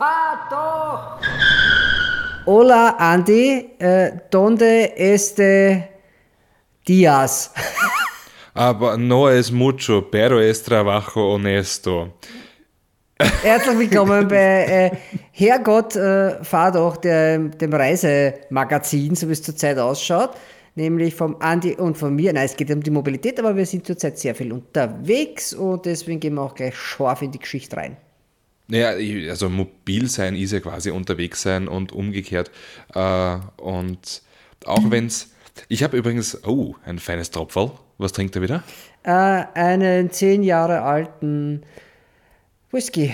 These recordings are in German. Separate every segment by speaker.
Speaker 1: Fahr doch! Hola, Andy. Eh, ¿Dónde este Diaz?
Speaker 2: Aber no es mucho, pero es trabajo honesto.
Speaker 1: Herzlich willkommen bei äh, Herrgott, äh, fahr doch, der, dem Reisemagazin, so wie es zurzeit ausschaut. Nämlich vom Andi und von mir. Nein, es geht um die Mobilität, aber wir sind zurzeit sehr viel unterwegs und deswegen gehen wir auch gleich scharf in die Geschichte rein.
Speaker 2: Naja, also mobil sein ist ja quasi unterwegs sein und umgekehrt. Äh, und auch wenn es. Ich habe übrigens, oh, ein feines Tropferl. Was trinkt er wieder?
Speaker 1: Äh, einen zehn Jahre alten Whisky.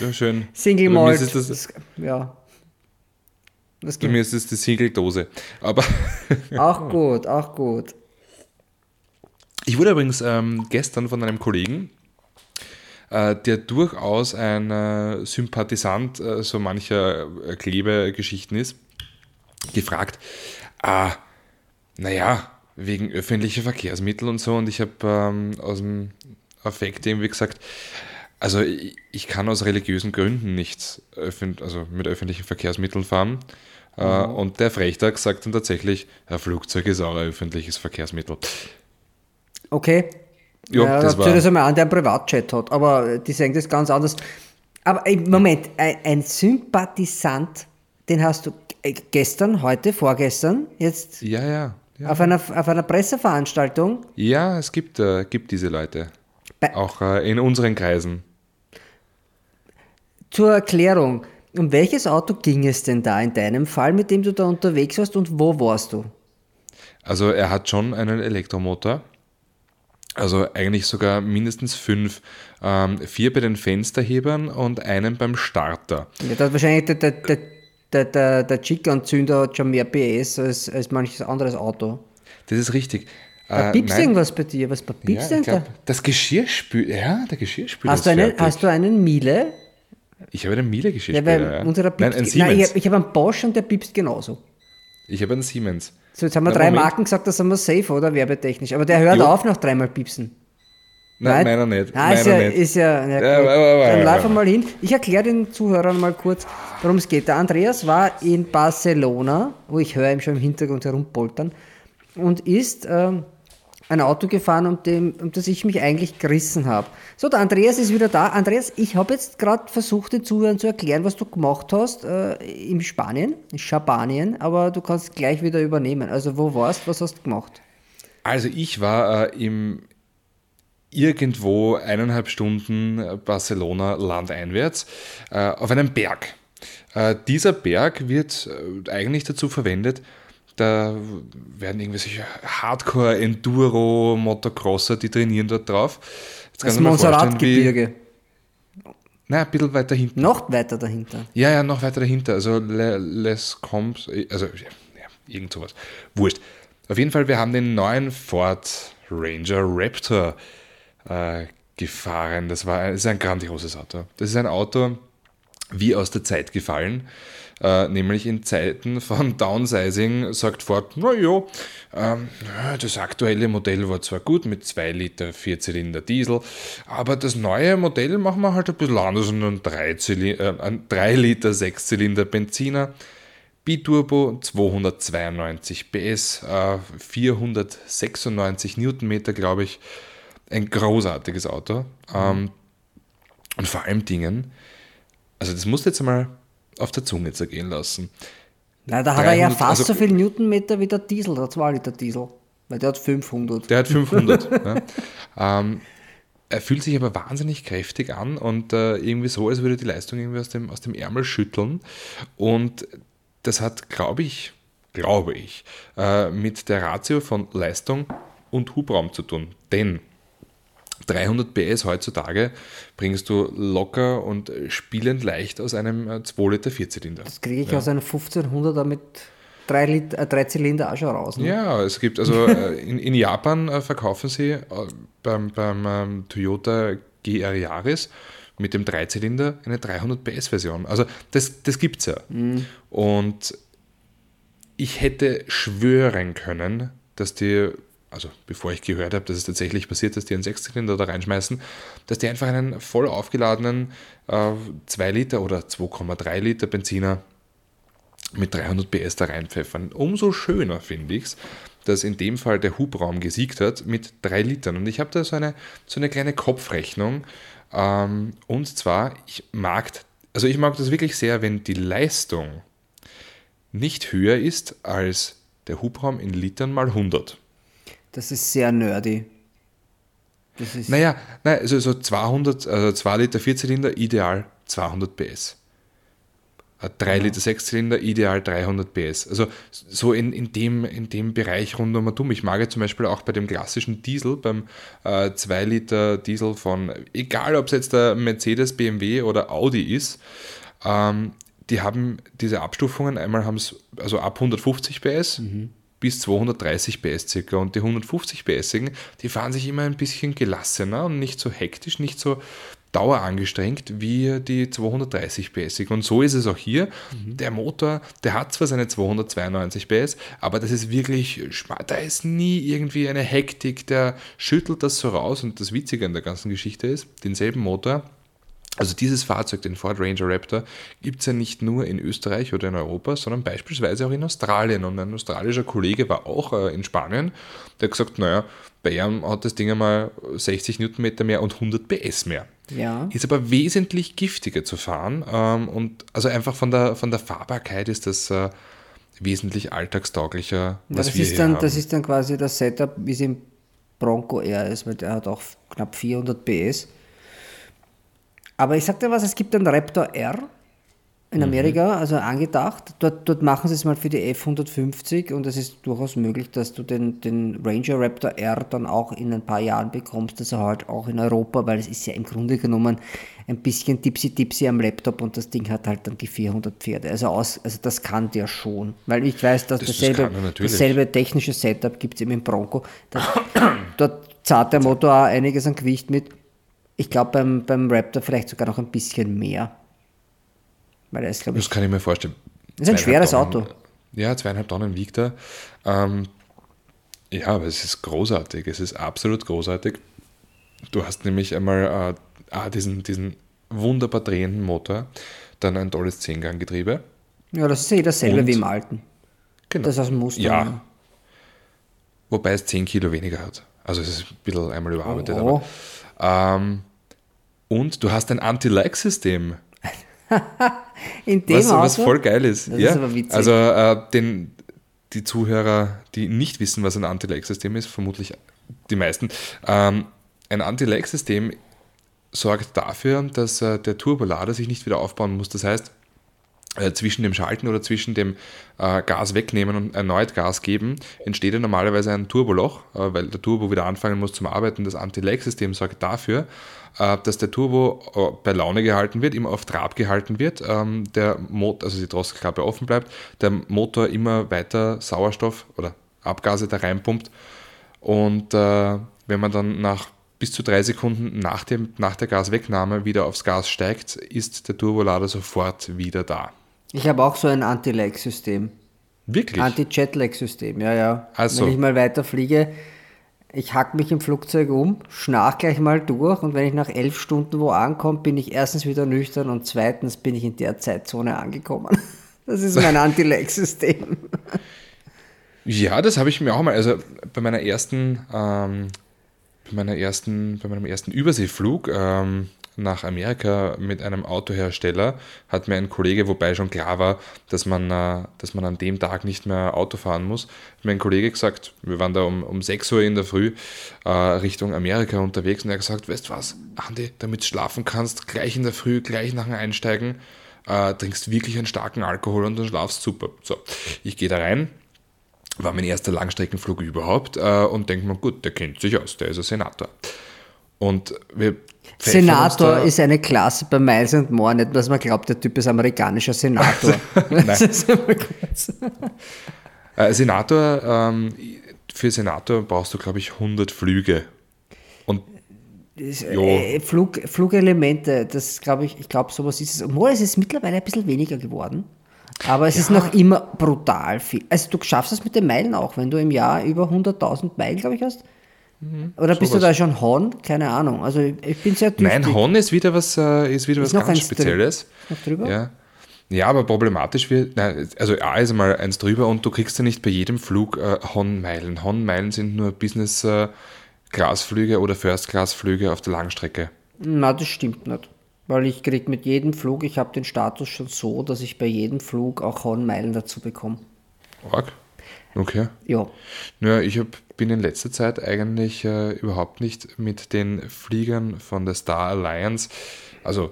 Speaker 2: Ja, schön.
Speaker 1: Single Malt.
Speaker 2: ist das-
Speaker 1: Das- ja. Das
Speaker 2: Bei mir ist es die Single-Dose. Aber
Speaker 1: auch gut, auch gut.
Speaker 2: ich wurde übrigens ähm, gestern von einem Kollegen, äh, der durchaus ein äh, Sympathisant äh, so mancher äh, Klebegeschichten ist, gefragt, ah, naja, wegen öffentlicher Verkehrsmittel und so. Und ich habe ähm, aus dem Affekt irgendwie gesagt, also ich, ich kann aus religiösen Gründen nicht öffent also mit öffentlichen Verkehrsmitteln fahren. Äh, und der Frechtag sagt dann tatsächlich, ein Flugzeug ist auch ein öffentliches Verkehrsmittel.
Speaker 1: Okay.
Speaker 2: Ja,
Speaker 1: ja,
Speaker 2: das
Speaker 1: das
Speaker 2: war-
Speaker 1: das einmal an, der einen Privatchat hat. Aber die sagen das ganz anders. Aber ey, Moment, ein, ein Sympathisant, den hast du äh, gestern, heute, vorgestern, jetzt
Speaker 2: Ja, ja. Ja,
Speaker 1: auf, einer, auf einer Presseveranstaltung.
Speaker 2: ja es gibt, äh, gibt diese Leute.
Speaker 1: Bei-
Speaker 2: Auch äh, in unseren Kreisen.
Speaker 1: Zur Erklärung, um welches Auto ging es denn da in deinem Fall, mit dem du da unterwegs warst und wo warst du?
Speaker 2: Also er hat schon einen Elektromotor. Also eigentlich sogar mindestens fünf. Ähm, vier bei den Fensterhebern und einen beim Starter.
Speaker 1: Ja, da hat wahrscheinlich der, der, der, der, der, der Chick-Anzünder hat schon mehr PS als, als manches anderes Auto.
Speaker 2: Das ist richtig.
Speaker 1: Da
Speaker 2: Äh,
Speaker 1: piepst
Speaker 2: nein.
Speaker 1: irgendwas bei dir. Was
Speaker 2: Ja,
Speaker 1: piepst
Speaker 2: ich
Speaker 1: denn
Speaker 2: glaub,
Speaker 1: da?
Speaker 2: das Geschirrspül, ja, der Geschirrspüler
Speaker 1: Hast du, einen,
Speaker 2: fertig.
Speaker 1: hast du einen Miele?
Speaker 2: Ich habe einen Miele
Speaker 1: Ja,
Speaker 2: Geschirrspüler.
Speaker 1: weil
Speaker 2: Ja,
Speaker 1: unserer
Speaker 2: Nein, ein
Speaker 1: Nein,
Speaker 2: Siemens.
Speaker 1: ich habe hab einen Bosch und der piepst genauso.
Speaker 2: ich habe einen Siemens.
Speaker 1: So, jetzt haben wir
Speaker 2: Na,
Speaker 1: drei
Speaker 2: Moment.
Speaker 1: Marken gesagt, da sind wir safe, oder? Werbetechnisch. Aber der hört
Speaker 2: Jo.
Speaker 1: auf nach dreimal piepsen.
Speaker 2: Nein, meiner nicht.
Speaker 1: Nein, ist
Speaker 2: meiner
Speaker 1: ja,
Speaker 2: nicht.
Speaker 1: ist ja, ja,
Speaker 2: Ja, aber- aber-
Speaker 1: Dann lauf mal hin. Ich erkläre den Zuhörern mal kurz, worum es geht. Der Andreas war in Barcelona, wo ich höre ihm schon im Hintergrund herumpoltern, und ist ähm, ein Auto gefahren, um, dem, um das ich mich eigentlich gerissen habe. So, der Andreas ist wieder da. Andreas, ich habe jetzt gerade versucht, den Zuhörern zu erklären, was du gemacht hast äh, in Spanien, in Schabanien, aber du kannst gleich wieder übernehmen. Also, wo warst was hast du gemacht?
Speaker 2: Also ich war äh, im irgendwo eineinhalb Stunden äh, Barcelona landeinwärts äh, auf einem Berg. Äh, dieser Berg wird äh, eigentlich dazu verwendet, da werden irgendwelche Hardcore Enduro Motocrosser, die trainieren dort drauf. Jetzt
Speaker 1: Das Montserrat-Gebirge.
Speaker 2: Nein, ein bisschen weiter hinten.
Speaker 1: Noch weiter dahinter.
Speaker 2: Ja, ja, noch weiter dahinter. Also Le- Les Combs, also ja, ja, irgend sowas. Wurscht. Auf jeden Fall, wir haben den neuen Ford Ranger Raptor äh, gefahren. Das war das ist ein grandioses Auto. Das ist ein Auto wie aus der Zeit gefallen. Äh, nämlich in Zeiten von Downsizing sagt Ford, naja, ähm, das aktuelle Modell war zwar gut mit 2 Liter Vierzylinder Diesel, aber das neue Modell machen wir halt ein bisschen anders und einen 3, äh, einen 3 Liter Sechszylinder Benziner. Biturbo 292 PS, äh, 496 Newtonmeter, glaube ich. Ein großartiges Auto. Ähm, und vor allem Dingen, also das musst du jetzt einmal auf der Zunge zergehen lassen.
Speaker 1: Na, da hat er ja
Speaker 2: 300,
Speaker 1: fast
Speaker 2: also-
Speaker 1: so viel Newtonmeter wie der Diesel, der 2 Liter Diesel. Weil der hat 500.
Speaker 2: Der hat 500. ja. ähm, er fühlt sich aber wahnsinnig kräftig an und äh, irgendwie so, als würde die Leistung irgendwie aus dem, aus dem Ärmel schütteln. Und das hat, glaube ich, glaube ich, äh, mit der Ratio von Leistung und Hubraum zu tun. Denn 300 PS heutzutage bringst du locker und spielend leicht aus einem äh, 2 Liter Vierzylinder.
Speaker 1: Das kriege ich aus einem 1500er mit 3, Liter, äh, 3 Zylinder auch schon raus. Ne?
Speaker 2: Ja, es gibt also äh, in, in Japan äh, verkaufen sie äh, beim, beim ähm, Toyota GR Yaris mit dem Dreizylinder eine 300 PS Version. Also das, das gibt es ja. Und ich hätte schwören können, dass die also bevor ich gehört habe, dass es tatsächlich passiert, dass die einen Sechszylinder da reinschmeißen, dass die einfach einen voll aufgeladenen äh, 2 Liter oder 2,3 Liter Benziner mit 300 PS da reinpfeffern. Umso schöner finde ich es, dass in dem Fall der Hubraum gesiegt hat mit 3 Litern. Und ich habe da so eine, so eine kleine Kopfrechnung. Ähm, und zwar, ich mag, also ich mag das wirklich sehr, wenn die Leistung nicht höher ist als der Hubraum in Litern mal 100.
Speaker 1: Das ist sehr nerdy.
Speaker 2: Das ist naja, nein, also so 200, also 2 Liter Vierzylinder, ideal 200 PS. 3 Liter Sechszylinder, ideal 300 PS. Also so in, in, dem, in dem Bereich rund um dumm. Ich mag ja zum Beispiel auch bei dem klassischen Diesel, beim äh, 2 Liter Diesel von, egal ob es jetzt der Mercedes, BMW oder Audi ist, ähm, die haben diese Abstufungen, einmal haben es also ab 150 PS mhm. Bis 230 PS circa und die 150 PSigen, die fahren sich immer ein bisschen gelassener und nicht so hektisch, nicht so dauerangestrengt wie die 230 PS. Und so ist es auch hier. Mhm. Der Motor, der hat zwar seine 292 PS, aber das ist wirklich, da ist nie irgendwie eine Hektik, der schüttelt das so raus. Und das Witzige an der ganzen Geschichte ist, denselben Motor also dieses Fahrzeug, den Ford Ranger Raptor, gibt es ja nicht nur in Österreich oder in Europa, sondern beispielsweise auch in Australien. Und ein australischer Kollege war auch äh, in Spanien, der hat gesagt, naja, bei ihm hat das Ding einmal 60 Newtonmeter mehr und 100 PS mehr.
Speaker 1: Ja.
Speaker 2: Ist aber wesentlich giftiger zu fahren. Ähm, und also einfach von der, von der Fahrbarkeit ist das äh, wesentlich alltagstauglicher.
Speaker 1: Was das, wir ist dann, haben. das ist dann quasi das Setup, wie es im Bronco R ist, weil der hat auch knapp 400 PS. Aber ich sag dir was, es gibt einen Raptor R in mhm. Amerika, mhm. also angedacht. Dort, dort machen sie es mal für die F-150 und es ist durchaus möglich, dass du den, den Ranger Raptor R dann auch in ein paar Jahren bekommst, also halt auch in Europa, weil es ist ja im Grunde genommen ein bisschen tipsy-tipsy am Laptop und das Ding hat halt dann die 400 Pferde. Also, aus, also das kann der schon. Weil ich weiß, dass das, dasselbe, das dasselbe technische Setup gibt es eben im Bronco. Das, dort zahlt der Motor auch einiges an Gewicht mit ich glaube beim, beim Raptor vielleicht sogar noch ein bisschen mehr.
Speaker 2: Weil er ist, glaube ich. Das kann ich mir vorstellen.
Speaker 1: Das ist ein schweres Tonnen, Auto.
Speaker 2: Ja, zweieinhalb Tonnen wiegt er. Ähm, ja, aber es ist großartig. Es ist absolut großartig. Du hast nämlich einmal äh, diesen, diesen wunderbar drehenden Motor, dann ein tolles Zehngang-Getriebe.
Speaker 1: Ja, das ist ja eh dasselbe wie im alten. Genau. Das ist aus dem Muster.
Speaker 2: Ja. Wobei es 10 Kilo weniger hat. Also es ist ein bisschen einmal überarbeitet. Oh. Aber ähm, und du hast ein Anti-Lag-System.
Speaker 1: In dem
Speaker 2: was, was voll geil ist. Das ja? ist aber witzig. Also äh, den, die Zuhörer, die nicht wissen, was ein Anti-Lag-System ist, vermutlich die meisten. Ähm, ein Anti-Lag-System sorgt dafür, dass äh, der Turbolader sich nicht wieder aufbauen muss. Das heißt, zwischen dem Schalten oder zwischen dem äh, Gas wegnehmen und erneut Gas geben, entsteht ja normalerweise ein Turboloch, äh, weil der Turbo wieder anfangen muss zum Arbeiten. Das Anti-Lag-System sorgt dafür, äh, dass der Turbo äh, bei Laune gehalten wird, immer auf Trab gehalten wird, ähm, der Motor, also die Drosselklappe offen bleibt, der Motor immer weiter Sauerstoff oder Abgase da reinpumpt und äh, wenn man dann nach bis zu drei Sekunden nach, dem, nach der Gaswegnahme wieder aufs Gas steigt, ist der Turbolader sofort wieder da.
Speaker 1: Ich habe auch so ein Anti-Lag-System.
Speaker 2: Wirklich?
Speaker 1: Anti-Jet-Lag-System, ja, ja. Also. Wenn ich mal weiter fliege, ich hack mich im Flugzeug um, schnarch gleich mal durch und wenn ich nach elf Stunden wo ankomme, bin ich erstens wieder nüchtern und zweitens bin ich in der Zeitzone angekommen. Das ist mein Anti-Lag-System.
Speaker 2: Ja, das habe ich mir auch mal, also bei meiner ersten, ähm, bei meiner ersten, bei meinem ersten Überseeflug ähm, nach Amerika mit einem Autohersteller, hat mir ein Kollege, wobei schon klar war, dass man, äh, dass man an dem Tag nicht mehr Auto fahren muss, hat mir ein Kollege gesagt, wir waren da um, um 6 Uhr in der Früh äh, Richtung Amerika unterwegs und er hat gesagt, weißt was, Andi, damit du schlafen kannst, gleich in der Früh, gleich nach dem Einsteigen, äh, trinkst wirklich einen starken Alkohol und dann schlafst super. So, ich gehe da rein, war mein erster Langstreckenflug überhaupt äh, und denke mir, gut, der kennt sich aus, der ist ein Senator. Und wir
Speaker 1: Senator ist eine Klasse bei Miles and More, nicht, dass man glaubt, der Typ ist amerikanischer Senator.
Speaker 2: äh, Senator, ähm, für Senator brauchst du, glaube ich, 100 Flüge. Und
Speaker 1: äh, Flug, Flugelemente, das glaube ich, ich glaube, sowas ist es. Obwohl es ist mittlerweile ein bisschen weniger geworden. Aber es ist noch immer brutal viel. Also du schaffst es mit den Meilen auch, wenn du im Jahr über 100.000 Meilen, glaube ich, hast. Oder bist du da
Speaker 2: sowas.
Speaker 1: schon Horn? Keine Ahnung. Also ich ich bin sehr dürftig.
Speaker 2: Nein, Hon ist wieder was, äh, ist wieder
Speaker 1: Ist
Speaker 2: was
Speaker 1: noch
Speaker 2: ganz
Speaker 1: drü-
Speaker 2: Spezielles.
Speaker 1: noch drüber?
Speaker 2: Ja. ja, aber problematisch wird, nein, also A ist mal eins drüber und du kriegst ja nicht bei jedem Flug äh, Hon-Meilen. Hon-Meilen sind nur Business-Class-Flüge oder First-Class-Flüge auf der Langstrecke.
Speaker 1: Na, das stimmt nicht. Weil ich kriege mit jedem Flug, ich habe den Status schon so, dass ich bei jedem Flug auch Hornmeilen dazu bekomme.
Speaker 2: Org? Okay.
Speaker 1: Ja.
Speaker 2: Ja, ich hab, bin in letzter Zeit eigentlich äh, überhaupt nicht mit den Fliegern von der Star Alliance, also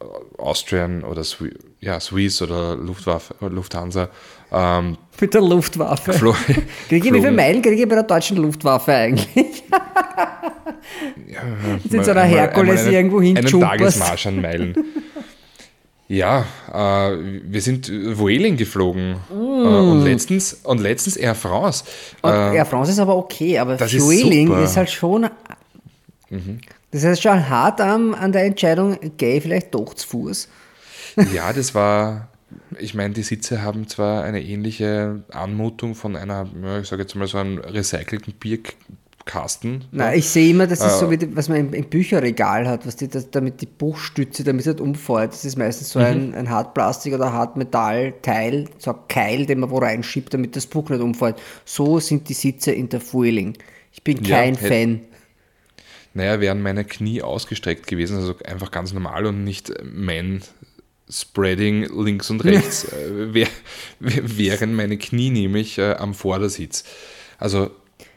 Speaker 2: äh, Austrian oder Swi ja, Swiss oder Luftwaffe, Lufthansa, ähm,
Speaker 1: Mit der Luftwaffe. Kriege ich, wie viele. Meilen kriege ich bei der deutschen Luftwaffe eigentlich? Sind so einer Herkules
Speaker 2: einen-
Speaker 1: irgendwo
Speaker 2: Einen
Speaker 1: hinjumperst.
Speaker 2: Tagesmarsch an Meilen. Ja, äh, wir sind Vueling geflogen äh, und, letztens, und letztens Air France.
Speaker 1: Und
Speaker 2: Äh,
Speaker 1: Air France ist aber okay, aber
Speaker 2: das ist. Mhm.
Speaker 1: ist, halt schon. Das heißt schon hart am, an der Entscheidung, gehe ich vielleicht doch zu Fuß.
Speaker 2: Ja, das war, ich meine, die Sitze haben zwar eine ähnliche Anmutung von einer, ich sage jetzt mal so einem recycelten Bierkasten.
Speaker 1: Na, ich sehe immer, das ist
Speaker 2: Äh.
Speaker 1: so wie die, was man im, im Bücherregal hat, was die, das, damit die Buchstütze, damit es nicht umfällt. Das ist meistens
Speaker 2: Mhm.
Speaker 1: so ein, ein Hartplastik oder Hartmetallteil, so ein Keil, den man wo reinschiebt, damit das Buch nicht umfällt. So sind die Sitze in der Fueling. Ich bin
Speaker 2: Ja,
Speaker 1: kein
Speaker 2: hätt-
Speaker 1: Fan.
Speaker 2: Naja, wären meine Knie ausgestreckt gewesen, also einfach ganz normal und nicht Man Spreading links und rechts, äh, wär- wären meine Knie nämlich äh, am Vordersitz. Also,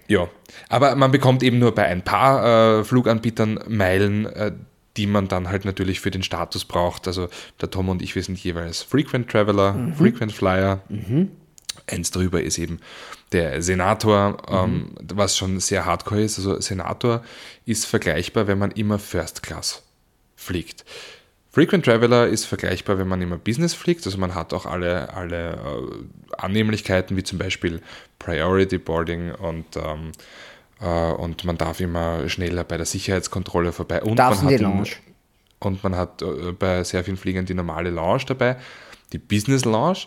Speaker 2: ja. Aber man bekommt eben nur bei ein paar äh, Fluganbietern Meilen, äh, die man dann halt natürlich für den Status braucht. Also der Tom und ich, wir sind jeweils Frequent Traveler, Frequent Flyer. Eins drüber ist eben der Senator, ähm, was schon sehr hardcore ist. Also Senator ist vergleichbar, wenn man immer First Class fliegt. Frequent Traveler ist vergleichbar, wenn man immer Business fliegt. Also man hat auch alle, alle äh, Annehmlichkeiten, wie zum Beispiel Priority Boarding und, ähm, äh, und man darf immer schneller bei der Sicherheitskontrolle vorbei. Und
Speaker 1: Darfst
Speaker 2: man
Speaker 1: die
Speaker 2: hat im-
Speaker 1: Lounge.
Speaker 2: und man hat äh, bei sehr vielen Fliegern die normale Lounge dabei, die Business Lounge.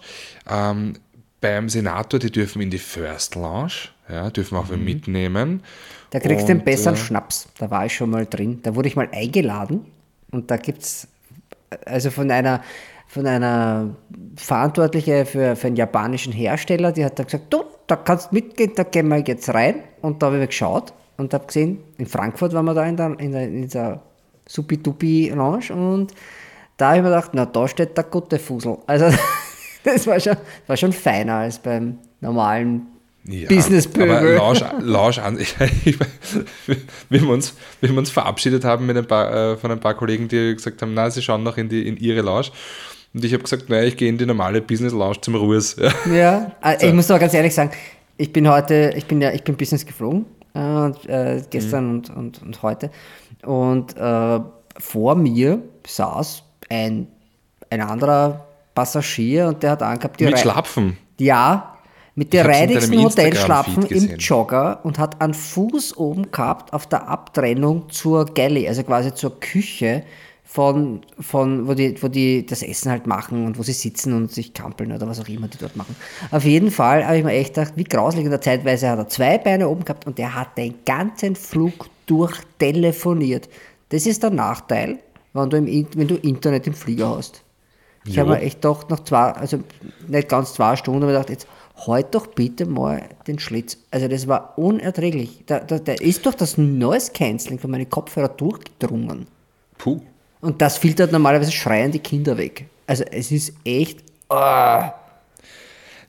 Speaker 2: Ähm, beim Senator, die dürfen in die First Lounge, ja, dürfen auch
Speaker 1: Mhm.
Speaker 2: wir mitnehmen.
Speaker 1: Da kriegst du einen besseren Schnaps. Da war ich schon mal drin. Da wurde ich mal eingeladen und da gibt es also von einer von einer Verantwortliche für, für einen japanischen Hersteller, die hat dann gesagt, du, da kannst mitgehen, da gehen wir jetzt rein. Und da habe ich geschaut und habe gesehen, in Frankfurt waren wir da in, der, in, der, in dieser Supi-Dupi-Lounge und da habe ich mir gedacht, na, da steht der gute Fusel. Also das war schon, war schon feiner als beim normalen
Speaker 2: Ja,
Speaker 1: Business-Pöbel.
Speaker 2: Lounge an, ich, ich, wie, wir uns, wir uns verabschiedet haben mit ein paar, äh, von ein paar Kollegen, die gesagt haben, na, sie schauen noch in, die, in ihre Lounge. Und ich habe gesagt, naja, ich gehe in die normale Business Lounge zum Ruhes. Ja.
Speaker 1: Ja, äh, ich muss aber ganz ehrlich sagen, ich bin heute, ich bin ja, ich bin Business geflogen, äh, äh, gestern und, und, und heute. Und äh, vor mir saß ein, ein anderer Passagier und der hat angehabt, die
Speaker 2: Mit
Speaker 1: Rei-
Speaker 2: Schlapfen.
Speaker 1: Ja, mit der
Speaker 2: Ich
Speaker 1: Hotelschlapfen
Speaker 2: Instagram-Feed
Speaker 1: im. Jogger und hat einen Fuß oben gehabt auf der Abtrennung zur Galley, also quasi zur Küche von, von wo, die, wo die das Essen halt machen und wo sie sitzen und sich kampeln oder was auch immer die dort machen. Auf jeden Fall habe ich mir echt gedacht, wie grauslich in der Zeitweise hat er zwei Beine oben gehabt und der hat den ganzen Flug durchtelefoniert. Das ist der Nachteil, wenn du, im, wenn du Internet im Flieger hast. Ich habe mir echt gedacht, nach zwei, also nicht ganz zwei Stunden, aber gedacht, jetzt halt doch bitte mal den Schlitz. Also das war unerträglich. Da, da, da ist doch das Noise Cancelling von meinen Kopfhörer durchgedrungen.
Speaker 2: Puh.
Speaker 1: Und das filtert normalerweise schreien die Kinder weg. Also es ist echt,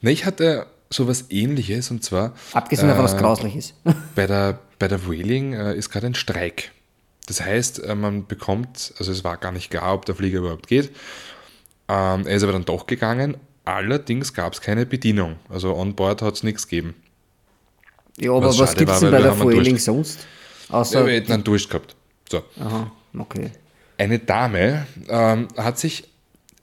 Speaker 2: Na, ich hatte sowas ähnliches und zwar
Speaker 1: abgesehen davon, was
Speaker 2: äh,
Speaker 1: grauslich ist.
Speaker 2: bei der, bei der Whaling äh, ist gerade ein Streik. Das heißt, äh, man bekommt, also es war gar nicht klar, ob der Flieger überhaupt geht. Ähm, er ist aber dann doch gegangen. Allerdings gab es keine Bedienung. Also on board hat es nichts gegeben.
Speaker 1: Ja, aber
Speaker 2: Was
Speaker 1: was, gibt es denn bei der
Speaker 2: Durst.
Speaker 1: sonst?
Speaker 2: Ja,
Speaker 1: Außer,
Speaker 2: wir hätten einen Durst gehabt. So.
Speaker 1: aha, okay.
Speaker 2: Eine Dame ähm, hat sich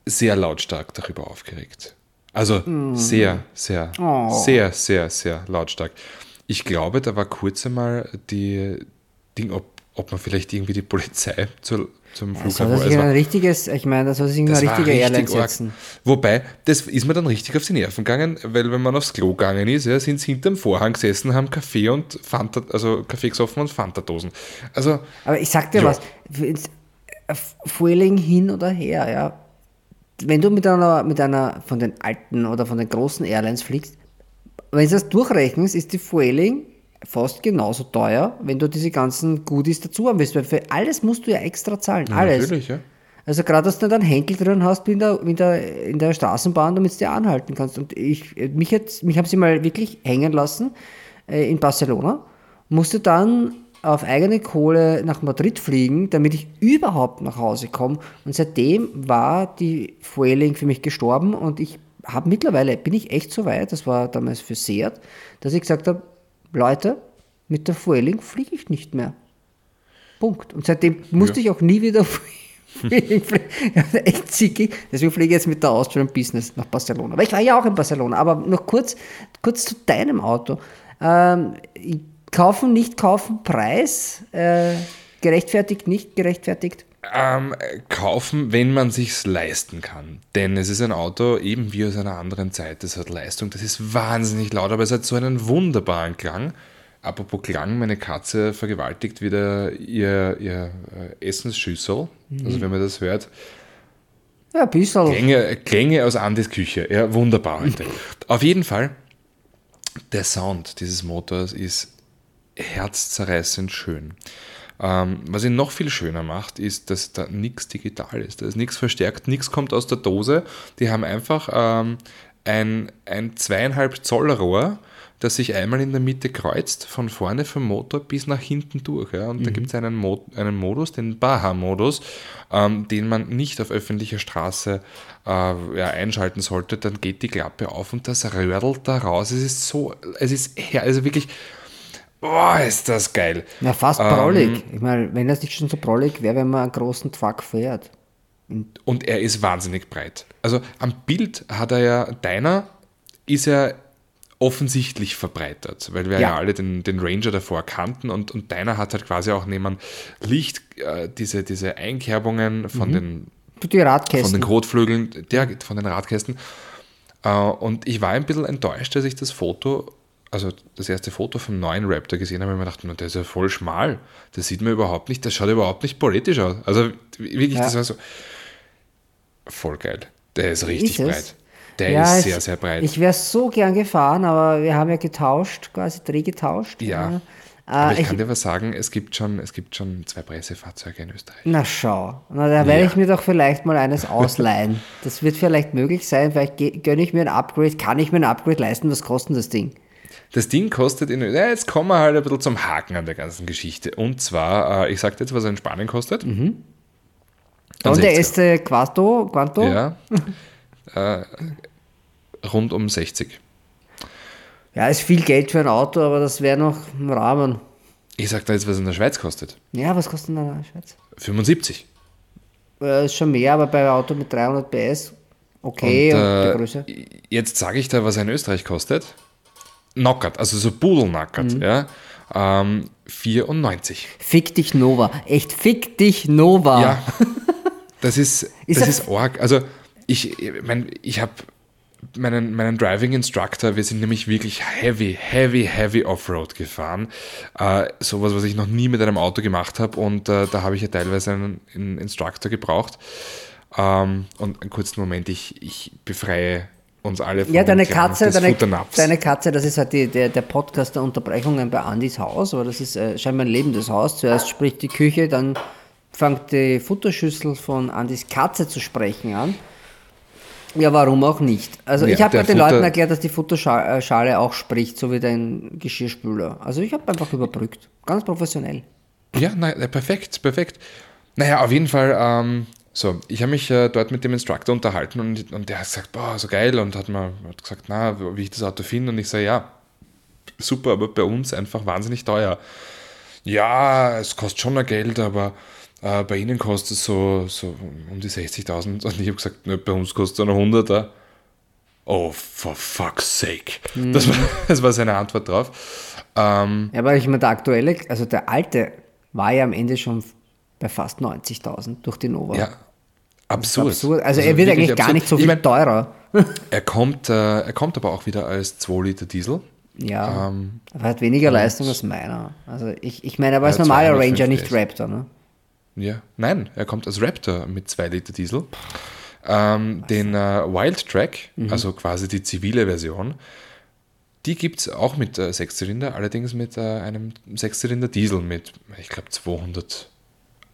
Speaker 2: sehr lautstark darüber aufgeregt. Also sehr, sehr,
Speaker 1: Oh.
Speaker 2: sehr, sehr, sehr lautstark. Ich glaube, da war kurz einmal die Ding, ob, ob man vielleicht irgendwie die Polizei zur, zum
Speaker 1: Das
Speaker 2: Flughafen
Speaker 1: soll sich
Speaker 2: also,
Speaker 1: ein richtiges, ich meine, das soll sich eine
Speaker 2: das war
Speaker 1: richtige Airline
Speaker 2: richtig
Speaker 1: setzen.
Speaker 2: Wobei, das ist mir dann richtig auf die Nerven gegangen, weil wenn man aufs Klo gegangen ist, ja, sind sie hinterm Vorhang gesessen, haben Kaffee und Fanta, also Kaffee gesoffen und Fanta-Dosen. Also,
Speaker 1: Aber ich sag dir
Speaker 2: Ja.
Speaker 1: was, Fueling hin oder her, ja. Wenn du mit einer, mit einer von den alten oder von den großen Airlines fliegst, wenn du das durchrechnest, ist die Fueling fast genauso teuer, wenn du diese ganzen Goodies dazu haben willst, weil für alles musst du ja extra zahlen. Alles.
Speaker 2: natürlich, ja.
Speaker 1: Also gerade, dass du einen Henkel drin hast wie in der, in der, in der Straßenbahn, damit du dir anhalten kannst. Und ich, mich, jetzt, mich haben sie mal wirklich hängen lassen äh, in Barcelona, musste dann auf eigene Kohle nach Madrid fliegen, damit ich überhaupt nach Hause komme. Und seitdem war die Fueling für mich gestorben und ich habe mittlerweile, bin ich echt so weit, das war damals für Seat, dass ich gesagt habe, Leute, mit der Fueling fliege ich nicht mehr. Punkt. Und seitdem musste ich auch nie wieder fliegen. Ja, Echt zickig. Deswegen fliege ich jetzt mit der Austrian Business nach Barcelona. Aber ich war ja auch in Barcelona. Aber noch kurz, kurz zu deinem Auto. Ähm, kaufen, nicht kaufen, Preis. Äh, gerechtfertigt, nicht gerechtfertigt.
Speaker 2: Ähm, kaufen, wenn man sich's leisten kann. Denn es ist ein Auto, eben wie aus einer anderen Zeit. Das hat Leistung, das ist wahnsinnig laut, aber es hat so einen wunderbaren Klang. Apropos Klang, meine Katze vergewaltigt wieder ihr, ihr äh, Essensschüssel. Also wenn man das hört,
Speaker 1: Ja, ein bisschen.
Speaker 2: Klänge, Klänge aus Andis Küche. Ja, wunderbar heute. Auf jeden Fall, der Sound dieses Motors ist herzzerreißend schön. Ähm, was ihn noch viel schöner macht, ist, dass da nichts digital ist. Da ist nichts verstärkt, nichts kommt aus der Dose. Die haben einfach ähm, ein, ein zweieinhalb Zoll Rohr, das sich einmal in der Mitte kreuzt, von vorne vom Motor bis nach hinten durch. Ja. Und da gibt es einen, Mo einen Modus, den Baha-Modus, ähm, den man nicht auf öffentlicher Straße äh, ja, einschalten sollte. Dann geht die Klappe auf und das rödelt da raus. Es ist so, es ist her, also wirklich, boah, ist das geil.
Speaker 1: Ja, fast
Speaker 2: Ähm,
Speaker 1: prollig. Ich meine, wenn das nicht schon so prollig wäre, wenn man einen großen Truck fährt.
Speaker 2: Und er ist wahnsinnig breit. Also am Bild hat er ja, deiner ist ja offensichtlich verbreitert, weil wir ja,
Speaker 1: Ja.
Speaker 2: alle den, den Ranger davor kannten und, und deiner hat halt quasi auch neben Licht äh, diese, diese Einkerbungen von, den,
Speaker 1: Für die
Speaker 2: von
Speaker 1: Radkästen.
Speaker 2: den Kotflügeln, der, von den Radkästen. Äh, und ich war ein bisschen enttäuscht, als ich das Foto, also das erste Foto vom neuen Raptor gesehen habe, und mir gedacht, "Na, der ist ja voll schmal. Das sieht man überhaupt nicht, das schaut überhaupt nicht politisch aus. Also wirklich,
Speaker 1: Ja.
Speaker 2: das war so voll geil. Der ist richtig
Speaker 1: Ist
Speaker 2: breit. Der
Speaker 1: Ja,
Speaker 2: ist sehr, sehr breit.
Speaker 1: Ich wäre so gern gefahren, aber wir haben ja getauscht, quasi Dreh getauscht.
Speaker 2: Ja. Aber ich
Speaker 1: ich-
Speaker 2: kann dir was sagen, es gibt schon, es gibt schon zwei Pressefahrzeuge in Österreich.
Speaker 1: Na schau, na, da werde
Speaker 2: Ja.
Speaker 1: ich mir doch vielleicht mal eines ausleihen. das wird vielleicht möglich sein, vielleicht gönne ich mir ein Upgrade, kann ich mir ein Upgrade leisten, was kostet das Ding?
Speaker 2: Das Ding kostet in, ja, jetzt kommen wir halt ein bisschen zum Haken an der ganzen Geschichte. Und zwar, äh, ich sag dir jetzt, was er in Spanien kostet.
Speaker 1: Mhm. Und der
Speaker 2: 60er.
Speaker 1: erste Quattro, Quanto?
Speaker 2: Ja. äh, rund um 60.
Speaker 1: ja, ist viel Geld für ein Auto, aber das wäre noch im Rahmen.
Speaker 2: Ich sag dir jetzt, was in der Schweiz kostet.
Speaker 1: Ja, was kostet denn in der Schweiz?
Speaker 2: 75.
Speaker 1: Äh, ist schon mehr, aber bei einem Auto mit 300 PS okay und,
Speaker 2: und,
Speaker 1: die
Speaker 2: äh,
Speaker 1: Größe.
Speaker 2: Jetzt sage ich dir, was er in Österreich kostet. Knockert, also so Pudelnackert,
Speaker 1: Mhm.
Speaker 2: ja. Ähm, 94.
Speaker 1: Fick dich Nova. Echt, fick dich Nova.
Speaker 2: Ja, das ist,
Speaker 1: Ist
Speaker 2: das
Speaker 1: er-
Speaker 2: ist arg. Also ich, ich, ich habe meinen, meinen Driving Instructor, wir sind nämlich wirklich heavy, heavy, heavy Offroad gefahren. Äh, sowas, was ich noch nie mit einem Auto gemacht habe und äh, da habe ich ja teilweise einen, einen Instructor gebraucht. Ähm, und einen kurzen Moment, ich, ich befreie uns alle von
Speaker 1: Ja, deine Katze, deine, deine Katze, das ist halt die, der, der Podcast der Unterbrechungen bei Andys Haus, aber das ist äh, scheinbar ein lebendes Haus. Zuerst spricht die Küche, dann fängt die Futterschüssel von Andys Katze zu sprechen an. Ja, warum auch nicht? Also
Speaker 2: Ja,
Speaker 1: ich habe den
Speaker 2: Futter-
Speaker 1: Leuten erklärt, dass die Futterschale auch spricht, so wie dein Geschirrspüler. Also ich habe einfach überbrückt. Ganz professionell.
Speaker 2: Ja, nein, perfekt, perfekt. Naja, auf jeden Fall, ähm, so, ich habe mich äh, dort mit dem Instructor unterhalten und, und der hat gesagt, boah, so geil und hat mir hat gesagt, na, wie ich das Auto finde und ich sage, ja, super, aber bei uns einfach wahnsinnig teuer. Ja, es kostet schon ein Geld, aber äh, bei Ihnen kostet es so, so um die 60.000 und ich habe gesagt, ne, bei uns kostet es eine 100er. Oh, for fuck's sake. Das, war, das war seine Antwort drauf. Ähm,
Speaker 1: Ja, aber ich meine, der aktuelle, also der alte war ja am Ende schon bei fast 90.000 durch die Nova.
Speaker 2: Ja, absurd.
Speaker 1: absurd. Also, er wird eigentlich gar
Speaker 2: absurd.
Speaker 1: nicht so
Speaker 2: Ich
Speaker 1: viel
Speaker 2: mein,
Speaker 1: teurer.
Speaker 2: Er kommt, äh, er kommt aber auch wieder als 2 Liter Diesel.
Speaker 1: Ja,
Speaker 2: Ähm,
Speaker 1: aber er hat weniger Leistung als meiner. Also ich, ich meine, aber als normaler
Speaker 2: 205
Speaker 1: Ranger, nicht. Raptor, ne?
Speaker 2: Ja, nein, er kommt als Raptor mit 2 Liter Diesel. Ähm, den äh, Wild Track,
Speaker 1: Mhm.
Speaker 2: also quasi die zivile Version, die gibt es auch mit äh, Sechszylinder, allerdings mit äh, einem Sechszylinder Diesel mit, ich glaube,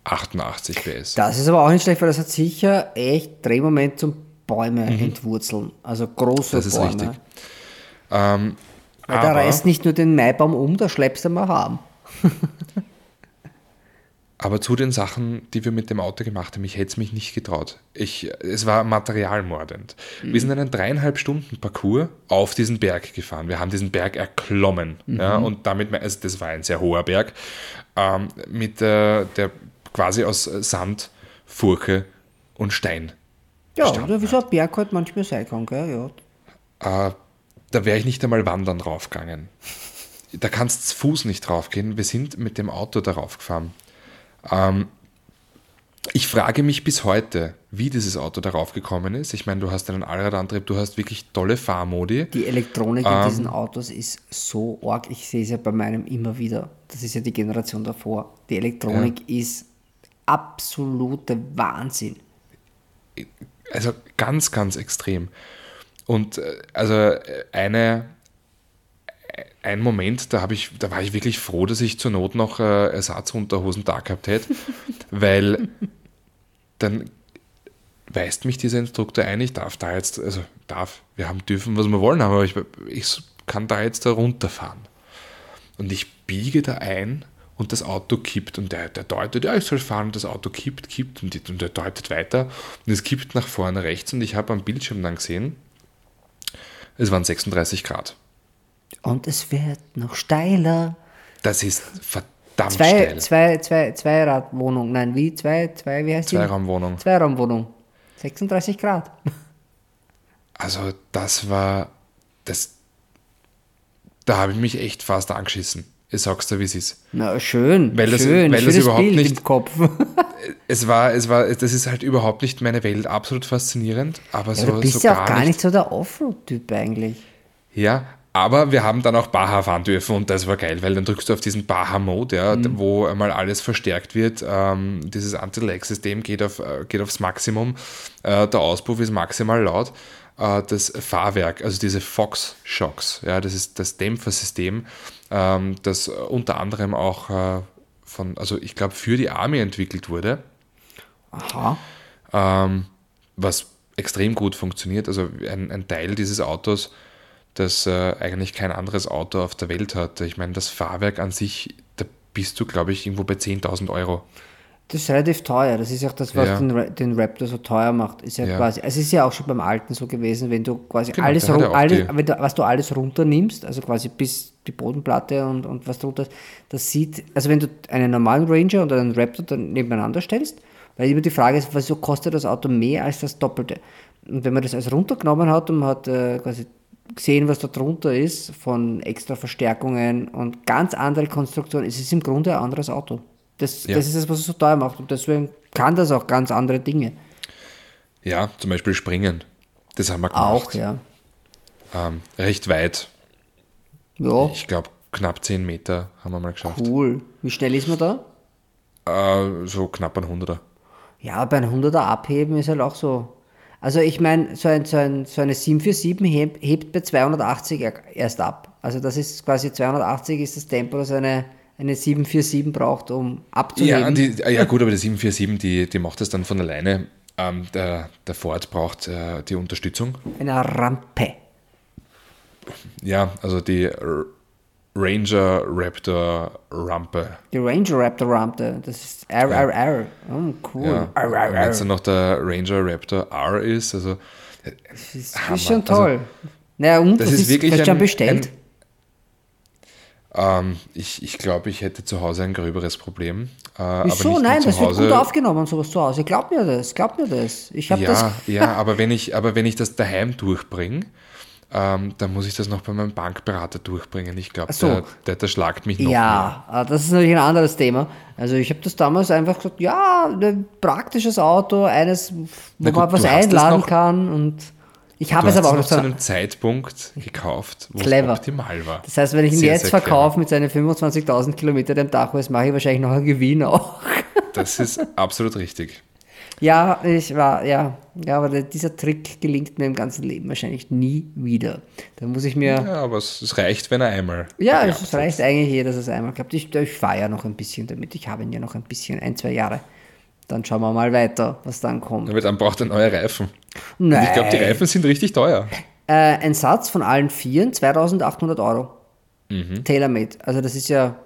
Speaker 2: 288 PS.
Speaker 1: Das ist aber auch nicht schlecht, weil das hat sicher echt Drehmoment zum Bäume entwurzeln. Also große
Speaker 2: Mhm. Das ist
Speaker 1: Bäume.
Speaker 2: richtig. Ähm,
Speaker 1: Weil da
Speaker 2: aber,
Speaker 1: reißt nicht nur den Maibaum um, da schleppst du mal haben.
Speaker 2: aber zu den Sachen, die wir mit dem Auto gemacht haben, ich hätte es mich nicht getraut. Ich, es war materialmordend. Wir sind einen dreieinhalb Stunden Parcours auf diesen Berg gefahren. Wir haben diesen Berg erklommen. Ja, und damit, also das war ein sehr hoher Berg, ähm, mit äh, der quasi aus Sand, Furche und Stein.
Speaker 1: Ja, oder wie so ein Berg halt manchmal sein kann, gell? Ja.
Speaker 2: Äh, da wäre ich nicht einmal wandern draufgegangen. Da kannst du Fuß nicht draufgehen. Wir sind mit dem Auto darauf gefahren. Ähm, ich frage mich bis heute, wie dieses Auto darauf gekommen ist. Ich meine, du hast einen Allradantrieb, du hast wirklich tolle Fahrmodi.
Speaker 1: Die Elektronik in
Speaker 2: Ähm.
Speaker 1: diesen Autos ist so arg. Ich sehe es ja bei meinem immer wieder. Das ist ja die Generation davor. Die Elektronik ist absolute Wahnsinn.
Speaker 2: Also ganz, ganz extrem. Und äh, also äh, eine, äh, ein Moment, da, ich, da war ich wirklich froh, dass ich zur Not noch äh, Ersatzunterhosen da gehabt hätte, weil dann weist mich dieser Instruktor ein, ich darf da jetzt, also darf, wir haben dürfen, was wir wollen, aber ich, ich kann da jetzt da runterfahren. Und ich biege da ein und das Auto kippt und der, der deutet, ja, ich soll fahren und das Auto kippt, kippt und, die- und der deutet weiter und es kippt nach vorne rechts und ich habe am Bildschirm dann gesehen, es waren 36 Grad.
Speaker 1: Und es wird noch steiler.
Speaker 2: Das ist verdammt
Speaker 1: Zwei,
Speaker 2: steil.
Speaker 1: zwei, zwei, Zweiradwohnung. Nein, wie? Zwei, zwei, wie heißt die?
Speaker 2: Zweiraumwohnung.
Speaker 1: Zweiraumwohnung. 36 Grad.
Speaker 2: Also das war, das, da habe ich mich echt fast angeschissen. Ich sag's dir, wie es ist.
Speaker 1: Na, schön.
Speaker 2: Weil das-
Speaker 1: schön.
Speaker 2: weil das überhaupt
Speaker 1: Bild
Speaker 2: nicht-
Speaker 1: im Kopf.
Speaker 2: Es war, es war, das ist halt überhaupt nicht meine Welt, absolut faszinierend, aber
Speaker 1: Ja,
Speaker 2: so,
Speaker 1: du bist
Speaker 2: so
Speaker 1: ja auch gar
Speaker 2: nicht.
Speaker 1: nicht so der Offroad-Typ eigentlich.
Speaker 2: Ja, aber wir haben dann auch Baja fahren dürfen und das war geil, weil dann drückst du auf diesen Baja-Mode, ja,
Speaker 1: Mhm.
Speaker 2: wo einmal alles verstärkt wird. Ähm, dieses Anti-Lag-System geht, auf, äh, geht aufs Maximum. Äh, der Auspuff ist maximal laut. Äh, das Fahrwerk, also diese Fox-Shocks, ja, das ist das Dämpfersystem, ähm, das unter anderem auch äh, von, also ich glaube, für die Army entwickelt wurde
Speaker 1: Aha.
Speaker 2: ähm, was extrem gut funktioniert. Also ein, ein Teil dieses Autos, das äh, eigentlich kein anderes Auto auf der Welt hat. Ich meine, das Fahrwerk an sich, da bist du, glaube ich, irgendwo bei 10.000 Euro.
Speaker 1: Das ist relativ teuer. Das ist auch das, was
Speaker 2: Ja.
Speaker 1: den, den Raptor so teuer macht. Ist ja,
Speaker 2: Ja.
Speaker 1: quasi, es ist ja auch schon beim alten so gewesen, wenn du quasi
Speaker 2: Genau,
Speaker 1: alles,
Speaker 2: ja
Speaker 1: alles wenn du, was du alles runternimmst, also quasi bis die Bodenplatte und, und was drunter ist, das sieht, also wenn du einen normalen Ranger und einen Raptor dann nebeneinander stellst, weil immer die Frage ist, wieso kostet das Auto mehr als das Doppelte? Und wenn man das alles runtergenommen hat und man hat äh, quasi gesehen, was da drunter ist, von extra Verstärkungen und ganz andere Konstruktionen, es ist im Grunde ein anderes Auto. Das,
Speaker 2: Ja.
Speaker 1: das ist das, was es so teuer macht und deswegen kann das auch ganz andere Dinge.
Speaker 2: Ja, zum Beispiel Springen. Das haben wir gemacht.
Speaker 1: Auch, ja.
Speaker 2: Ähm, recht weit.
Speaker 1: Ja,
Speaker 2: Ich glaube, knapp 10 Meter haben wir mal geschafft.
Speaker 1: cool. Wie schnell ist man da?
Speaker 2: Äh, so knapp ein Hunderter.
Speaker 1: Ja, bei einem 100er abheben ist halt auch so. Also ich meine, so, ein, so, ein, so eine 747 hebt, hebt bei 280 er- erst ab. Also das ist quasi 280 ist das Tempo, das eine, eine 747 braucht, um abzuheben.
Speaker 2: Ja, die, ja, gut, aber die 747, die, die macht das dann von alleine. Ähm, der, der Ford braucht äh, die Unterstützung.
Speaker 1: Eine Rampe.
Speaker 2: Ja, also die R Ranger Raptor Rampe.
Speaker 1: Die Ranger Raptor Rampe, das ist RRR. Oh, cool.
Speaker 2: Ja.
Speaker 1: RRR.
Speaker 2: Und Wenn es dann noch der Ranger Raptor R ist, also
Speaker 1: Das ist,
Speaker 2: Hammer.
Speaker 1: schon toll. naja, und
Speaker 2: das
Speaker 1: was
Speaker 2: ist
Speaker 1: ist,
Speaker 2: wirklich
Speaker 1: du schon
Speaker 2: ein-
Speaker 1: bestellt?
Speaker 2: Ähm, ich, ich glaube, ich hätte zu Hause ein gröberes Problem. Äh,
Speaker 1: Wieso? Nein, das wird
Speaker 2: Hause.
Speaker 1: gut aufgenommen, sowas zu Hause. Glaub mir das, glaub mir das. Ich habe
Speaker 2: ja,
Speaker 1: das.
Speaker 2: ja, aber wenn ich, aber wenn ich das daheim durchbringe, ähm, dann muss ich das noch bei meinem Bankberater durchbringen. Ich glaube,
Speaker 1: so.
Speaker 2: der, der, der schlagt mich noch mehr.
Speaker 1: Ja, äh, das ist natürlich ein anderes Thema. Also ich habe das damals einfach gesagt, ja, ein praktisches Auto, eines, wo
Speaker 2: gut,
Speaker 1: man was
Speaker 2: du hast es
Speaker 1: einladen
Speaker 2: noch-
Speaker 1: kann und ich habe es aber auch
Speaker 2: noch zu einem Zeitpunkt gekauft, wo
Speaker 1: Clever.
Speaker 2: es optimal war.
Speaker 1: Das heißt, wenn ich ihn
Speaker 2: Sehr,
Speaker 1: jetzt
Speaker 2: sehr
Speaker 1: verkaufe mit seinen 25.000 Kilometern am Tacho, das mache ich wahrscheinlich noch einen Gewinn auch.
Speaker 2: Das ist absolut richtig.
Speaker 1: Ja, ich war, ja, ja, aber dieser Trick gelingt mir im ganzen Leben wahrscheinlich nie wieder. Da muss ich mir,
Speaker 2: Ja, aber es, reicht, wenn er einmal.
Speaker 1: ja, es reicht eigentlich eh, dass es einmal klappt. Ich, ich fahre ja noch ein bisschen damit. Ich habe ihn ja noch ein bisschen, ein, zwei Jahre. Dann schauen wir mal weiter, was dann kommt.
Speaker 2: Aber dann braucht er neue Reifen. Und
Speaker 1: Nein.
Speaker 2: ich glaube, die Reifen sind richtig teuer.
Speaker 1: Äh, ein Satz von allen Vieren, 2800 Euro.
Speaker 2: Mhm.
Speaker 1: Tailor-made. Also das ist ja